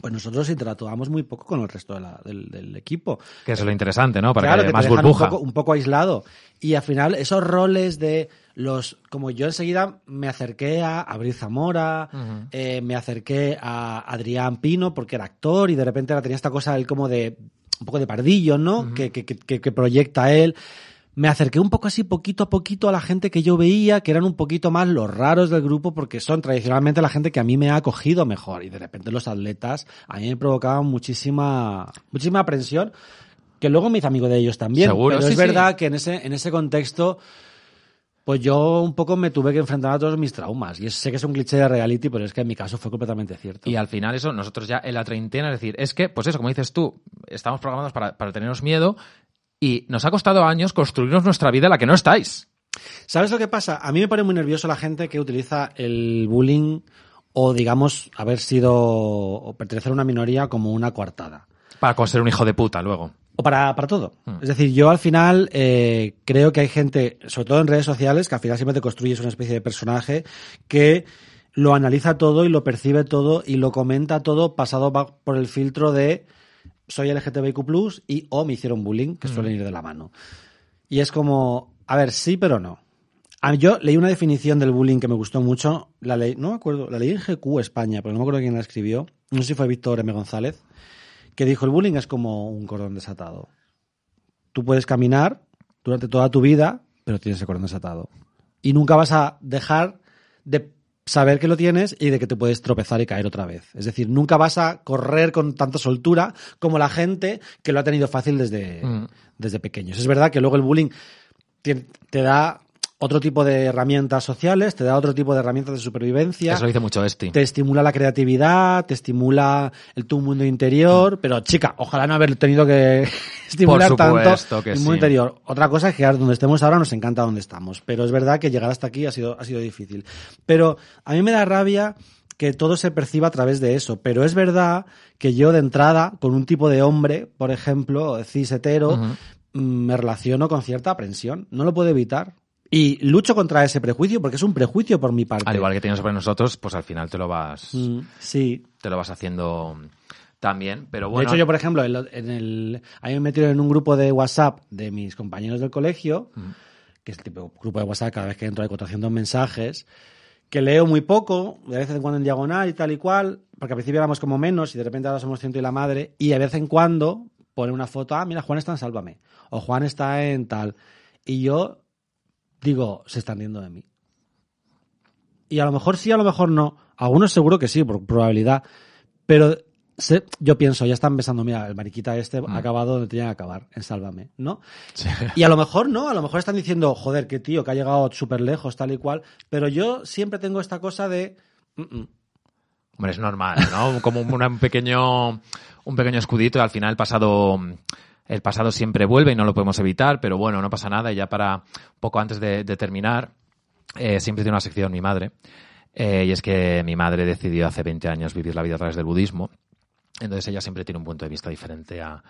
pues nosotros interactuamos muy poco con el resto de la- del, del equipo. Que eso es lo interesante, ¿no? Para Claro, que que más te burbuja. Un poco, un poco aislado. Y al final, esos roles de los. Como yo enseguida me acerqué a Abril Zamora, eh, me acerqué a Adrián Pino, porque era actor, y de repente tenía esta cosa él como de. Un poco de pardillo, ¿no? que, que, que proyecta él. Me acerqué un poco así, poquito a poquito, a la gente que yo veía, que eran un poquito más los raros del grupo, porque son tradicionalmente la gente que a mí me ha acogido mejor. Y de repente los atletas a mí me provocaban muchísima, muchísima aprensión que luego me hice amigo de ellos también. Seguro, pero sí, es verdad sí. que en ese, en ese contexto, pues yo un poco me tuve que enfrentar a todos mis traumas. Y sé que es un cliché de reality, pero es que en mi caso fue completamente cierto. Y al final eso, nosotros ya en la treintena, es decir, es que, pues eso, como dices tú, estamos programados para, para teneros miedo y nos ha costado años construirnos nuestra vida en la que no estáis. ¿Sabes lo que pasa? A mí me pone muy nervioso la gente que utiliza el bullying o, digamos, haber sido o pertenecer a una minoría como una coartada. Para ser un hijo de puta luego. O para, para todo. Hmm. Es decir, yo al final eh, creo que hay gente, sobre todo en redes sociales, que al final siempre te construyes una especie de personaje que lo analiza todo y lo percibe todo y lo comenta todo pasado por el filtro de soy LGTBIQ+, y o me hicieron bullying, que suelen ir de la mano. Y es como, a ver, sí, pero no. Yo leí una definición del bullying que me gustó mucho. La ley, no me acuerdo, la leí en GQ España, pero no me acuerdo quién la escribió. No sé si fue Víctor M. González, que dijo el bullying es como un cordón desatado. Tú puedes caminar durante toda tu vida, pero tienes el cordón desatado. Y nunca vas a dejar de saber que lo tienes y de que te puedes tropezar y caer otra vez. Es decir, nunca vas a correr con tanta soltura como la gente que lo ha tenido fácil desde, Mm. desde pequeños. Es verdad que luego el bullying te, te da otro tipo de herramientas sociales, te da otro tipo de herramientas de supervivencia Eso lo dice mucho Esti. te estimula la creatividad, te estimula el tu mundo interior, pero chica, ojalá no haber tenido que estimular Por tanto que el sí. mundo interior. Otra cosa es que donde estemos ahora nos encanta donde estamos, pero es verdad que llegar hasta aquí ha sido, ha sido difícil. Pero a mí me da rabia que todo se perciba a través de eso, pero es verdad que yo de entrada, con un tipo de hombre, por ejemplo, cis hetero, mm, me relaciono con cierta aprensión, no lo puedo evitar. Y lucho contra ese prejuicio porque es un prejuicio por mi parte. Al igual que tienes sobre nosotros, pues al final te lo vas, Mm, sí, te lo vas haciendo también. Pero de bueno, hecho, yo, por ejemplo, en, el, a mí me metieron en un grupo de WhatsApp de mis compañeros del colegio, que es el tipo de grupo de WhatsApp, cada vez que entro hay 400 mensajes, que leo muy poco, de vez en cuando en diagonal y tal y cual, porque al principio éramos como menos y de repente ahora somos ciento y la madre, y de vez en cuando pone una foto, ah, mira, Juan está en Sálvame, o Juan está en tal. Y yo digo, se están riendo de mí. Y a lo mejor sí, a lo mejor no. Algunos seguro que sí, por probabilidad. Pero yo pienso, ya están pensando, mira, el mariquita este ha acabado donde tenía que acabar, en Sálvame, ¿no? Sí. Y a lo mejor no, a lo mejor están diciendo, joder, qué tío, que ha llegado súper lejos, tal y cual. Pero yo siempre tengo esta cosa de... "Mm, mm". Hombre, es normal, ¿no? Como un, un pequeño, un pequeño escudito y al final pasado, el pasado siempre vuelve y no lo podemos evitar, pero bueno, no pasa nada. Y ya para poco antes de, de terminar, eh, siempre tiene una sección mi madre. eh, y es que mi madre decidió hace 20 años vivir la vida a través del budismo. Entonces ella siempre tiene un punto de vista diferente a,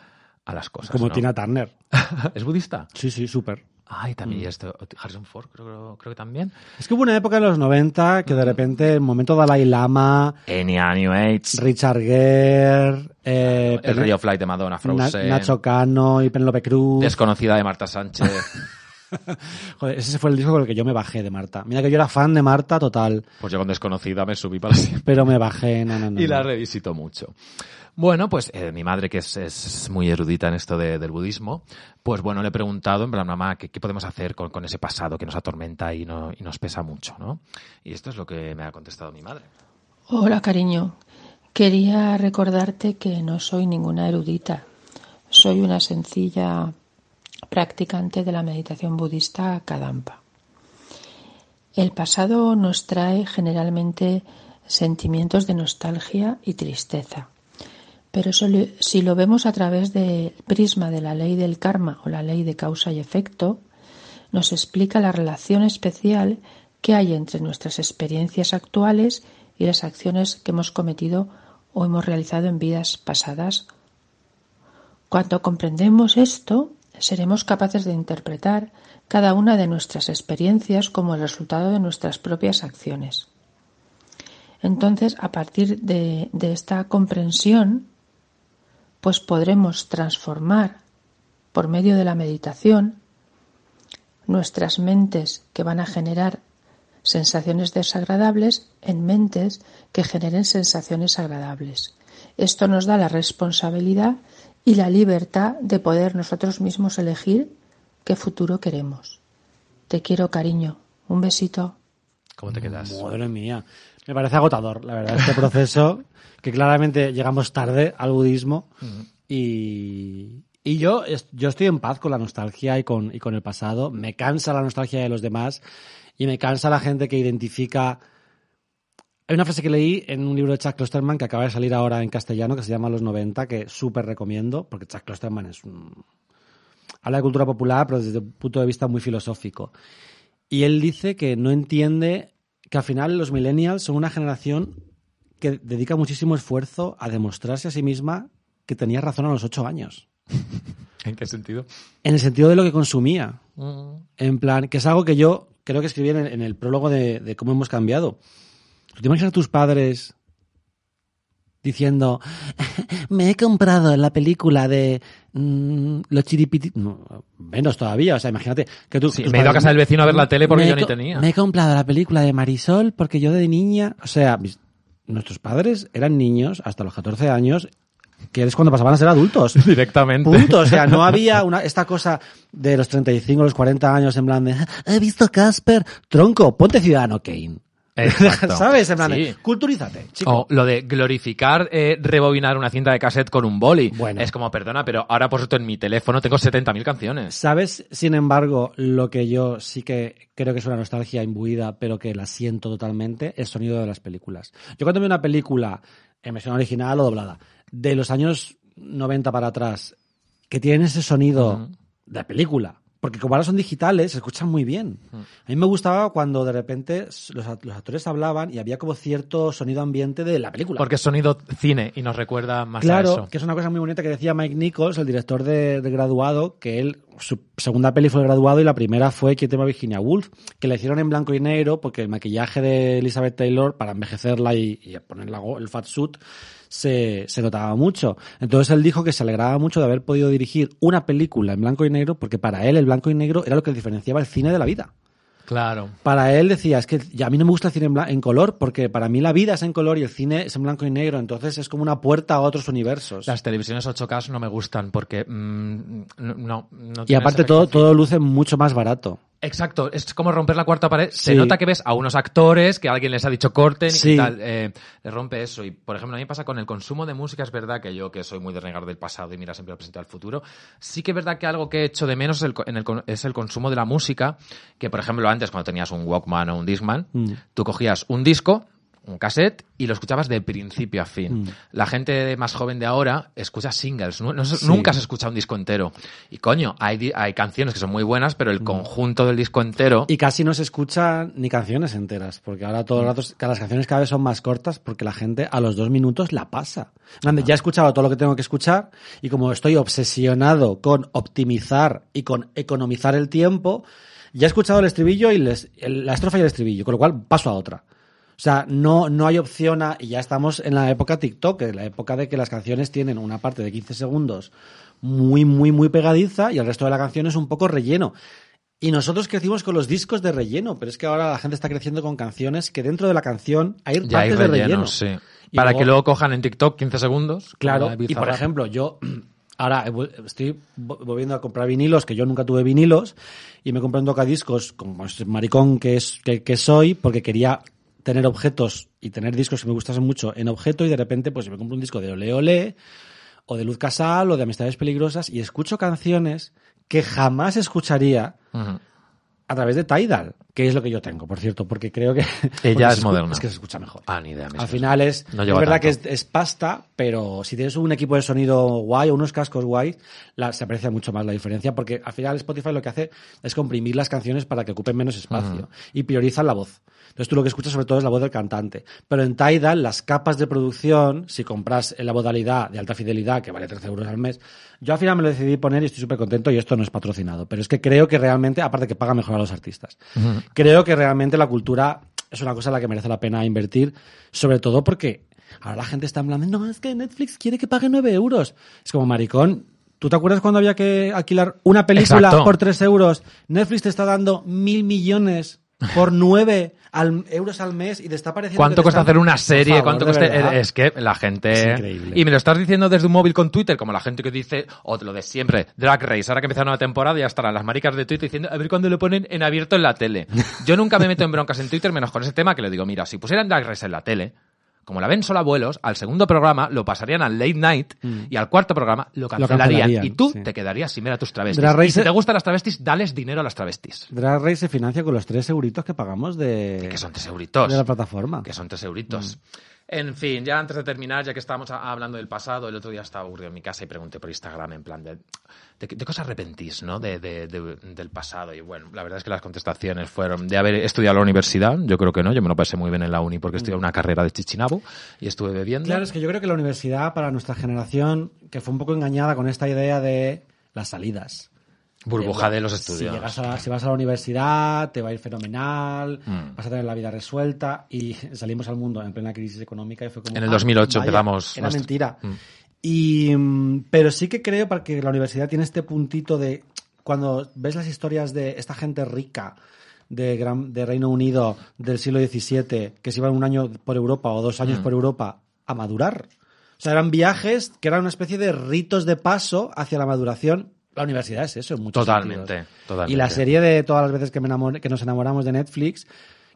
a las cosas. Como ¿no? Tina Turner. ¿Es budista? Sí, sí, súper. Ay, también. Mm. y esto, Harrison Ford, creo, creo que también. Es que hubo una época en los 90 que de repente el momento Dalai Lama, Enya, New Age. Richard Gere, eh, el Pen- Ray of Light de Madonna, Na- Frozen. Nacho Cano y Penélope Cruz. Desconocida de Marta Sánchez. Joder, ese fue el disco con el que yo me bajé de Marta. Mira que yo era fan de Marta total, Pues yo con Desconocida me subí para siempre. pero me bajé, no, no, no. Y la no. revisito mucho. Bueno, pues eh, mi madre, que es, muy erudita en esto de- del budismo, pues bueno, le he preguntado, en plan, mamá, ¿qué, podemos hacer con, con ese pasado que nos atormenta y, no, y nos pesa mucho, ¿no? Y esto es lo que me ha contestado mi madre. Hola, cariño. Quería recordarte que no soy ninguna erudita. Soy una sencilla practicante de la meditación budista Kadampa. El pasado nos trae generalmente sentimientos de nostalgia y tristeza. Pero solo- si lo vemos a través del prisma de la ley del karma o la ley de causa y efecto, nos explica la relación especial qué hay entre nuestras experiencias actuales y las acciones que hemos cometido o hemos realizado en vidas pasadas. Cuando comprendemos esto, seremos capaces de interpretar cada una de nuestras experiencias como el resultado de nuestras propias acciones. Entonces, a partir de esta comprensión, pues podremos transformar por medio de la meditación nuestras mentes que van a generar sensaciones desagradables en mentes que generen sensaciones agradables. Esto nos da la responsabilidad y la libertad de poder nosotros mismos elegir qué futuro queremos. Te quiero, cariño. Un besito. ¿Cómo te quedas? Madre mía. Me parece agotador, la verdad, este proceso, que claramente llegamos tarde al budismo y, y yo, yo estoy en paz con la nostalgia y con, y con el pasado. Me cansa la nostalgia de los demás y me cansa la gente que identifica... Hay una frase que leí en un libro de Chuck Klosterman que acaba de salir ahora en castellano, que se llama Los 90, que súper recomiendo, porque Chuck Klosterman es un... Habla de cultura popular, pero desde un punto de vista muy filosófico. Y él dice que no entiende que al final los millennials son una generación que dedica muchísimo esfuerzo a demostrarse a sí misma que tenía razón a los ocho años. ¿En qué sentido? En el sentido de lo que consumía. En plan, que es algo que yo creo que escribí en el, en el prólogo de, de, cómo hemos cambiado. ¿Tú te imaginas a tus padres diciendo, me he comprado la película de mmm, los chiripiti... No, menos todavía, o sea, imagínate que tú... Sí, me he ido a casa del vecino a ver la tele porque yo ni tenía. Me he comprado la película de Marisol porque yo de niña... O sea, mis, nuestros padres eran niños hasta los 14 años que es cuando pasaban a ser adultos. Directamente. Punto. O sea, no había una, esta cosa de los 35, los 40 años en plan de, he visto Casper, tronco, ponte Ciudadano Kane. Exacto. ¿Sabes? En plan, Sí. culturízate, chico. O lo de glorificar, eh, rebobinar una cinta de cassette con un boli. Bueno. Es como, perdona, pero ahora por supuesto en mi teléfono tengo 70.000 canciones. ¿Sabes, sin embargo, lo que yo sí que creo que es una nostalgia imbuida, pero que la siento totalmente? El sonido de las películas. Yo cuando veo una película en versión original o doblada, de los años 90 para atrás, que tienen ese sonido de película, porque como ahora son digitales, se escuchan muy bien. A mí me gustaba cuando de repente los, act- los actores hablaban y había como cierto sonido ambiente de la película. Porque es sonido cine y nos recuerda más a Claro, que es una cosa muy bonita que decía Mike Nichols, el director de, de Graduado, que él, su segunda peli fue Graduado y la primera fue Quien tema Virginia Woolf, que la hicieron en blanco y negro porque el maquillaje de Elizabeth Taylor para envejecerla y, y ponerla el fat suit se, se notaba mucho. Entonces él dijo que se alegraba mucho de haber podido dirigir una película en blanco y negro porque para él el blanco y negro era lo que diferenciaba el cine de la vida. Claro. Para él decía, es que ya a mí no me gusta el cine en, en color porque para mí la vida es en color y el cine es en blanco y negro, entonces es como una puerta a otros universos. Las televisiones 8K no me gustan porque mm, no, no, Y aparte todo, todo luce mucho más barato. Exacto, es como romper la cuarta pared. Se nota que ves a unos actores que alguien les ha dicho corten Sí. y tal. Eh, le rompe eso. Y, por ejemplo, a mí me pasa con el consumo de música. Es verdad que yo, que soy muy de renegar del pasado y mira siempre al presente al futuro, sí que es verdad que algo que he hecho de menos es el, en es el consumo de la música. Que, por ejemplo, antes, cuando tenías un Walkman o un Discman, Mm. tú cogías un disco, un cassette, y lo escuchabas de principio a fin. Mm. La gente más joven de ahora escucha singles. No- no se- Sí. Nunca se escucha un disco entero. Y coño, hay, hay canciones que son muy buenas, pero el conjunto del disco entero. Mm. Y casi no se escuchan ni canciones enteras, porque ahora todo el rato, que las canciones cada vez son más cortas porque la gente a los dos minutos la pasa. De, Ya he escuchado todo lo que tengo que escuchar y como estoy obsesionado con optimizar y con economizar el tiempo, ya he escuchado el estribillo y les- el- la estrofa y el estribillo, con lo cual paso a otra. O sea, no, no hay opción a, y ya estamos en la época TikTok, en la época de que las canciones tienen una parte de 15 segundos muy, muy, muy pegadiza y el resto de la canción es un poco relleno. Y nosotros crecimos con los discos de relleno, pero es que ahora la gente está creciendo con canciones que dentro de la canción hay Ya hay partes de relleno. sí. Para luego- que luego cojan en TikTok 15 segundos. Claro, y por ejemplo, yo ahora estoy vo- volviendo a comprar vinilos, que yo nunca tuve vinilos, y me compré un tocadiscos como ese maricón que, es, que, que soy, porque quería tener objetos y tener discos que me gustasen mucho en objeto, y de repente pues me compro un disco de Ole Ole, o de Luz Casal, o de Amistades Peligrosas, y escucho canciones que jamás escucharía a través de Tidal. que es lo que yo tengo, por cierto, porque creo que... Ella es moderna. Es que se escucha mejor. Ah, ni idea. Al final es, No es verdad que es pasta, pero si tienes un equipo de sonido guay o unos cascos guay, la- se aprecia mucho más la diferencia porque al final Spotify lo que hace es comprimir las canciones para que ocupen menos espacio y priorizan la voz. Entonces tú lo que escuchas sobre todo es la voz del cantante. Pero en Tidal las capas de producción, si compras en la modalidad de alta fidelidad que vale 13 euros al mes, yo al final me lo decidí poner y estoy súper contento y esto no es patrocinado. Pero es que creo que realmente, aparte que paga mejor a los artistas, creo que realmente la cultura es una cosa en la que merece la pena invertir, sobre todo porque ahora la gente está hablando, no, es que Netflix quiere que pague 9 euros. Es como maricón. ¿Tú te acuerdas cuando había que alquilar una película Exacto. por 3 euros? Netflix te está dando mil millones por 9 al, euros al mes y te está pareciendo ¿Cuánto cuesta hacer una serie? favor, ¿Cuánto cuesta? Es que la gente. Es increíble. Y me lo estás diciendo desde un móvil con Twitter, como la gente que dice, o lo de siempre, Drag Race. Ahora que empieza una temporada, ya estarán las maricas de Twitter diciendo, a ver cuándo lo ponen en abierto en la tele. Yo nunca me meto en broncas en Twitter, menos con ese tema que le digo, mira, si pusieran Drag Race en la tele, como la ven solo abuelos, al segundo programa lo pasarían al late night y al cuarto programa lo cancelarían. cancelarían, y tú sí. te quedarías sin ver a tus travestis. Drag y si te gustan las travestis, dales dinero a las travestis. Drag Race se financia con los 3 euritos que pagamos de, Que son tres euritos. de la plataforma. que son tres euritos. Mm. En fin, ya antes de terminar, ya que estábamos hablando del pasado, el otro día estaba aburrido en mi casa y pregunté por Instagram en plan de, de, cosas arrepentís, ¿no? De, de- de- del pasado. Y bueno, la verdad es que las contestaciones fueron de haber estudiado en la universidad, yo creo que no, yo me lo pasé muy bien en la uni porque estudié una carrera de chichinabo y estuve bebiendo. Claro, es que yo creo que la universidad para nuestra generación, que fue un poco engañada con esta idea de las salidas. Burbuja de los Si, estudios. llegas a, si vas a la universidad, te va a ir fenomenal, Mm. vas a tener la vida resuelta y salimos al mundo en plena crisis económica y fue como... En el "Ah, 2008 vaya, empezamos Era nuestro- mentira. Mm. Y, mm, pero sí que creo porque la universidad tiene este puntito de cuando ves las historias de esta gente rica de, Gran, de Reino Unido del siglo XVII que se iban un año por Europa o dos Mm. años por Europa a madurar. O sea, eran viajes que eran una especie de ritos de paso hacia la maduración. La universidad es eso, en muchos Totalmente, sentidos. totalmente. Y la serie de todas las veces que, me enamor- que nos enamoramos de Netflix,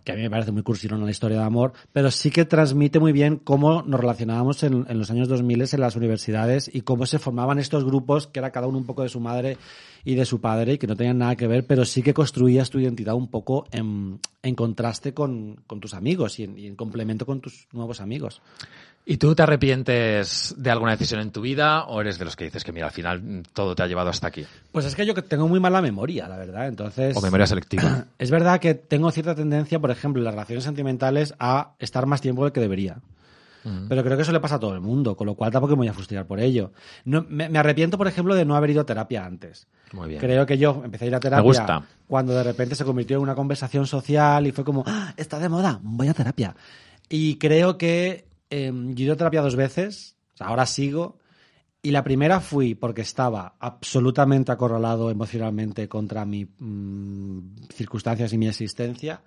que a mí me parece muy cursirona la historia de amor, pero sí que transmite muy bien cómo nos relacionábamos en, en los años 2000 en las universidades y cómo se formaban estos grupos, que era cada uno un poco de su madre y de su padre, y que no tenían nada que ver, pero sí que construías tu identidad un poco en, en contraste con, con tus amigos y en complemento con tus nuevos amigos. ¿Y tú te arrepientes de alguna decisión en tu vida o eres de los que dices que, mira, al final mm, todo te ha llevado hasta aquí? Pues es que yo tengo muy mala memoria, la verdad. Entonces. O memoria selectiva. Es verdad que tengo cierta tendencia, por ejemplo, en las relaciones sentimentales a estar más tiempo del que debería. Pero creo que eso le pasa a todo el mundo, con lo cual tampoco me voy a frustrar por ello. No, me, me arrepiento, por ejemplo, de no haber ido a terapia antes. Muy bien. Creo que yo empecé a ir a terapia gusta. cuando de repente se convirtió en una conversación social y fue como, "Ah, está de moda, voy a terapia. Y creo que eh, yo he ido a terapia dos veces, ahora sigo, y la primera fui porque estaba absolutamente acorralado emocionalmente contra mis circunstancias y mi existencia.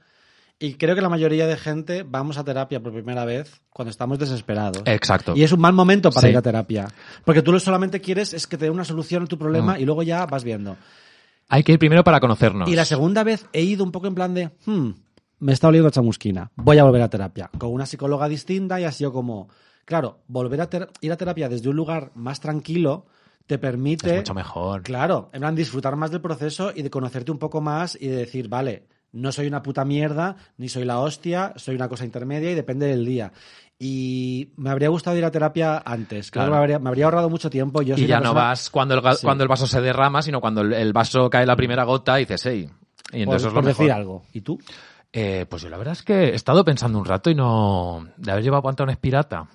Y creo que la mayoría de gente vamos a terapia por primera vez cuando estamos desesperados. Exacto. Y es un mal momento para Sí. ir a terapia. Porque tú lo solamente quieres es que te dé una solución a tu problema Mm. y luego ya vas viendo. Hay que ir primero para conocernos. Y la segunda vez he ido un poco en plan de, hmm, me está oliendo chamusquina, voy a volver a terapia. Con una psicóloga distinta y ha sido como, claro, volver a ter- ir a terapia desde un lugar más tranquilo te permite... Es mucho mejor. Claro, en plan disfrutar más del proceso y de conocerte un poco más y de decir, vale, no soy una puta mierda, ni soy la hostia, soy una cosa intermedia y depende del día. Y me habría gustado ir a terapia antes. Creo Claro. que me habría, me habría ahorrado mucho tiempo. Yo y ya no vas cuando el, Sí. cuando el vaso se derrama, sino cuando el, el vaso cae la primera gota y dices, hey. Y entonces por, es lo por mejor. decir algo. ¿Y tú? Eh, pues yo la verdad es que he estado pensando un rato y no... De haber llevado pantalones pirata.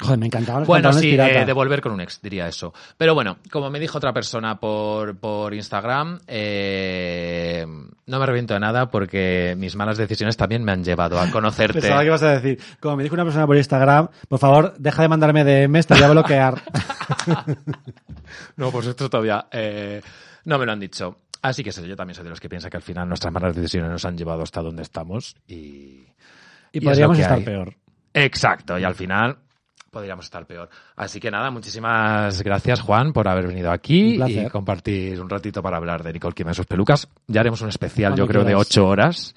Joder, me encantaban los Bueno, sí, pirata. eh, de volver con un ex, diría eso. Pero bueno, como me dijo otra persona por, por Instagram, eh, no me arrepiento de nada porque mis malas decisiones también me han llevado a conocerte. Pensaba que ibas a decir, como me dijo una persona por Instagram, por favor, deja de mandarme DMs, te voy a bloquear. No, pues esto todavía eh, no me lo han dicho. Así que eso, yo también soy de los que piensa que al final nuestras malas decisiones nos han llevado hasta donde estamos y... Podríamos estar hay. peor. Exacto, y al final, podríamos estar peor. Así que nada, muchísimas gracias Juan por haber venido aquí y compartir un ratito para hablar de Nicole Kidman y sus pelucas. Ya haremos un especial, yo creo, de ocho horas,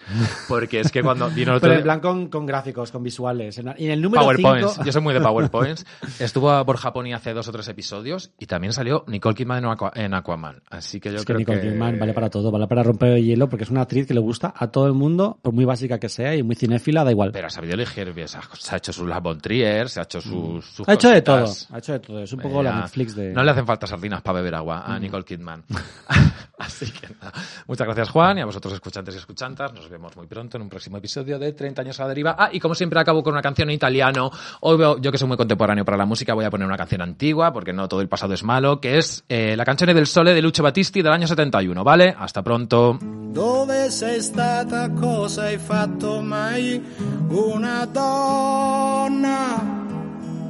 porque es que cuando vino el otro Pero en plan con, gráficos, con visuales. Y en el número PowerPoints, yo soy muy de PowerPoints. Estuvo por Japón y hace dos o tres episodios y también salió Nicole Kidman en, Aquaman. Así que yo creo que Nicole Kidman vale para todo, vale para romper el hielo porque es una actriz que le gusta a todo el mundo, por muy básica que sea y muy cinéfila, da igual. Pero ha sabido elegir, se ha hecho sus Labon Trier, se ha hecho sus, ha hecho de todo, ha hecho de todo. Es un poco la Netflix de... No le hacen falta sardinas para beber agua a Nicole Kidman. Así que nada. Muchas gracias Juan y a vosotros escuchantes y escuchantas. Nos vemos muy pronto en un próximo episodio de 30 años a la deriva. Ah, y como siempre acabo con una canción en italiano. Hoy yo que soy muy contemporáneo para la música voy a poner una canción antigua porque no todo el pasado es malo, que es eh, la canción del Sole de Lucio Battisti del año 71, ¿vale? Hasta pronto. Dove sei stata? Cosa hai fatto mai? Una donna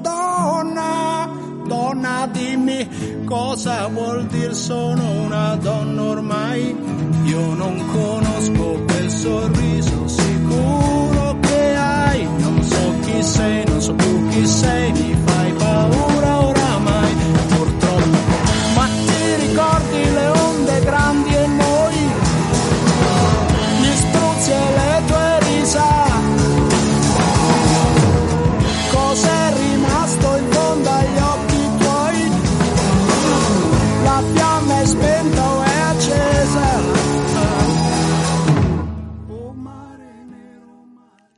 donna, donna dimmi cosa vuol dire sono una donna ormai. Io non conosco quel sorriso sicuro che hai, non so chi sei, non so più chi sei, mi fai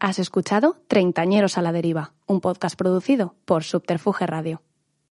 Has escuchado Treintañeros a la Deriva, un podcast producido por Subterfuge Radio.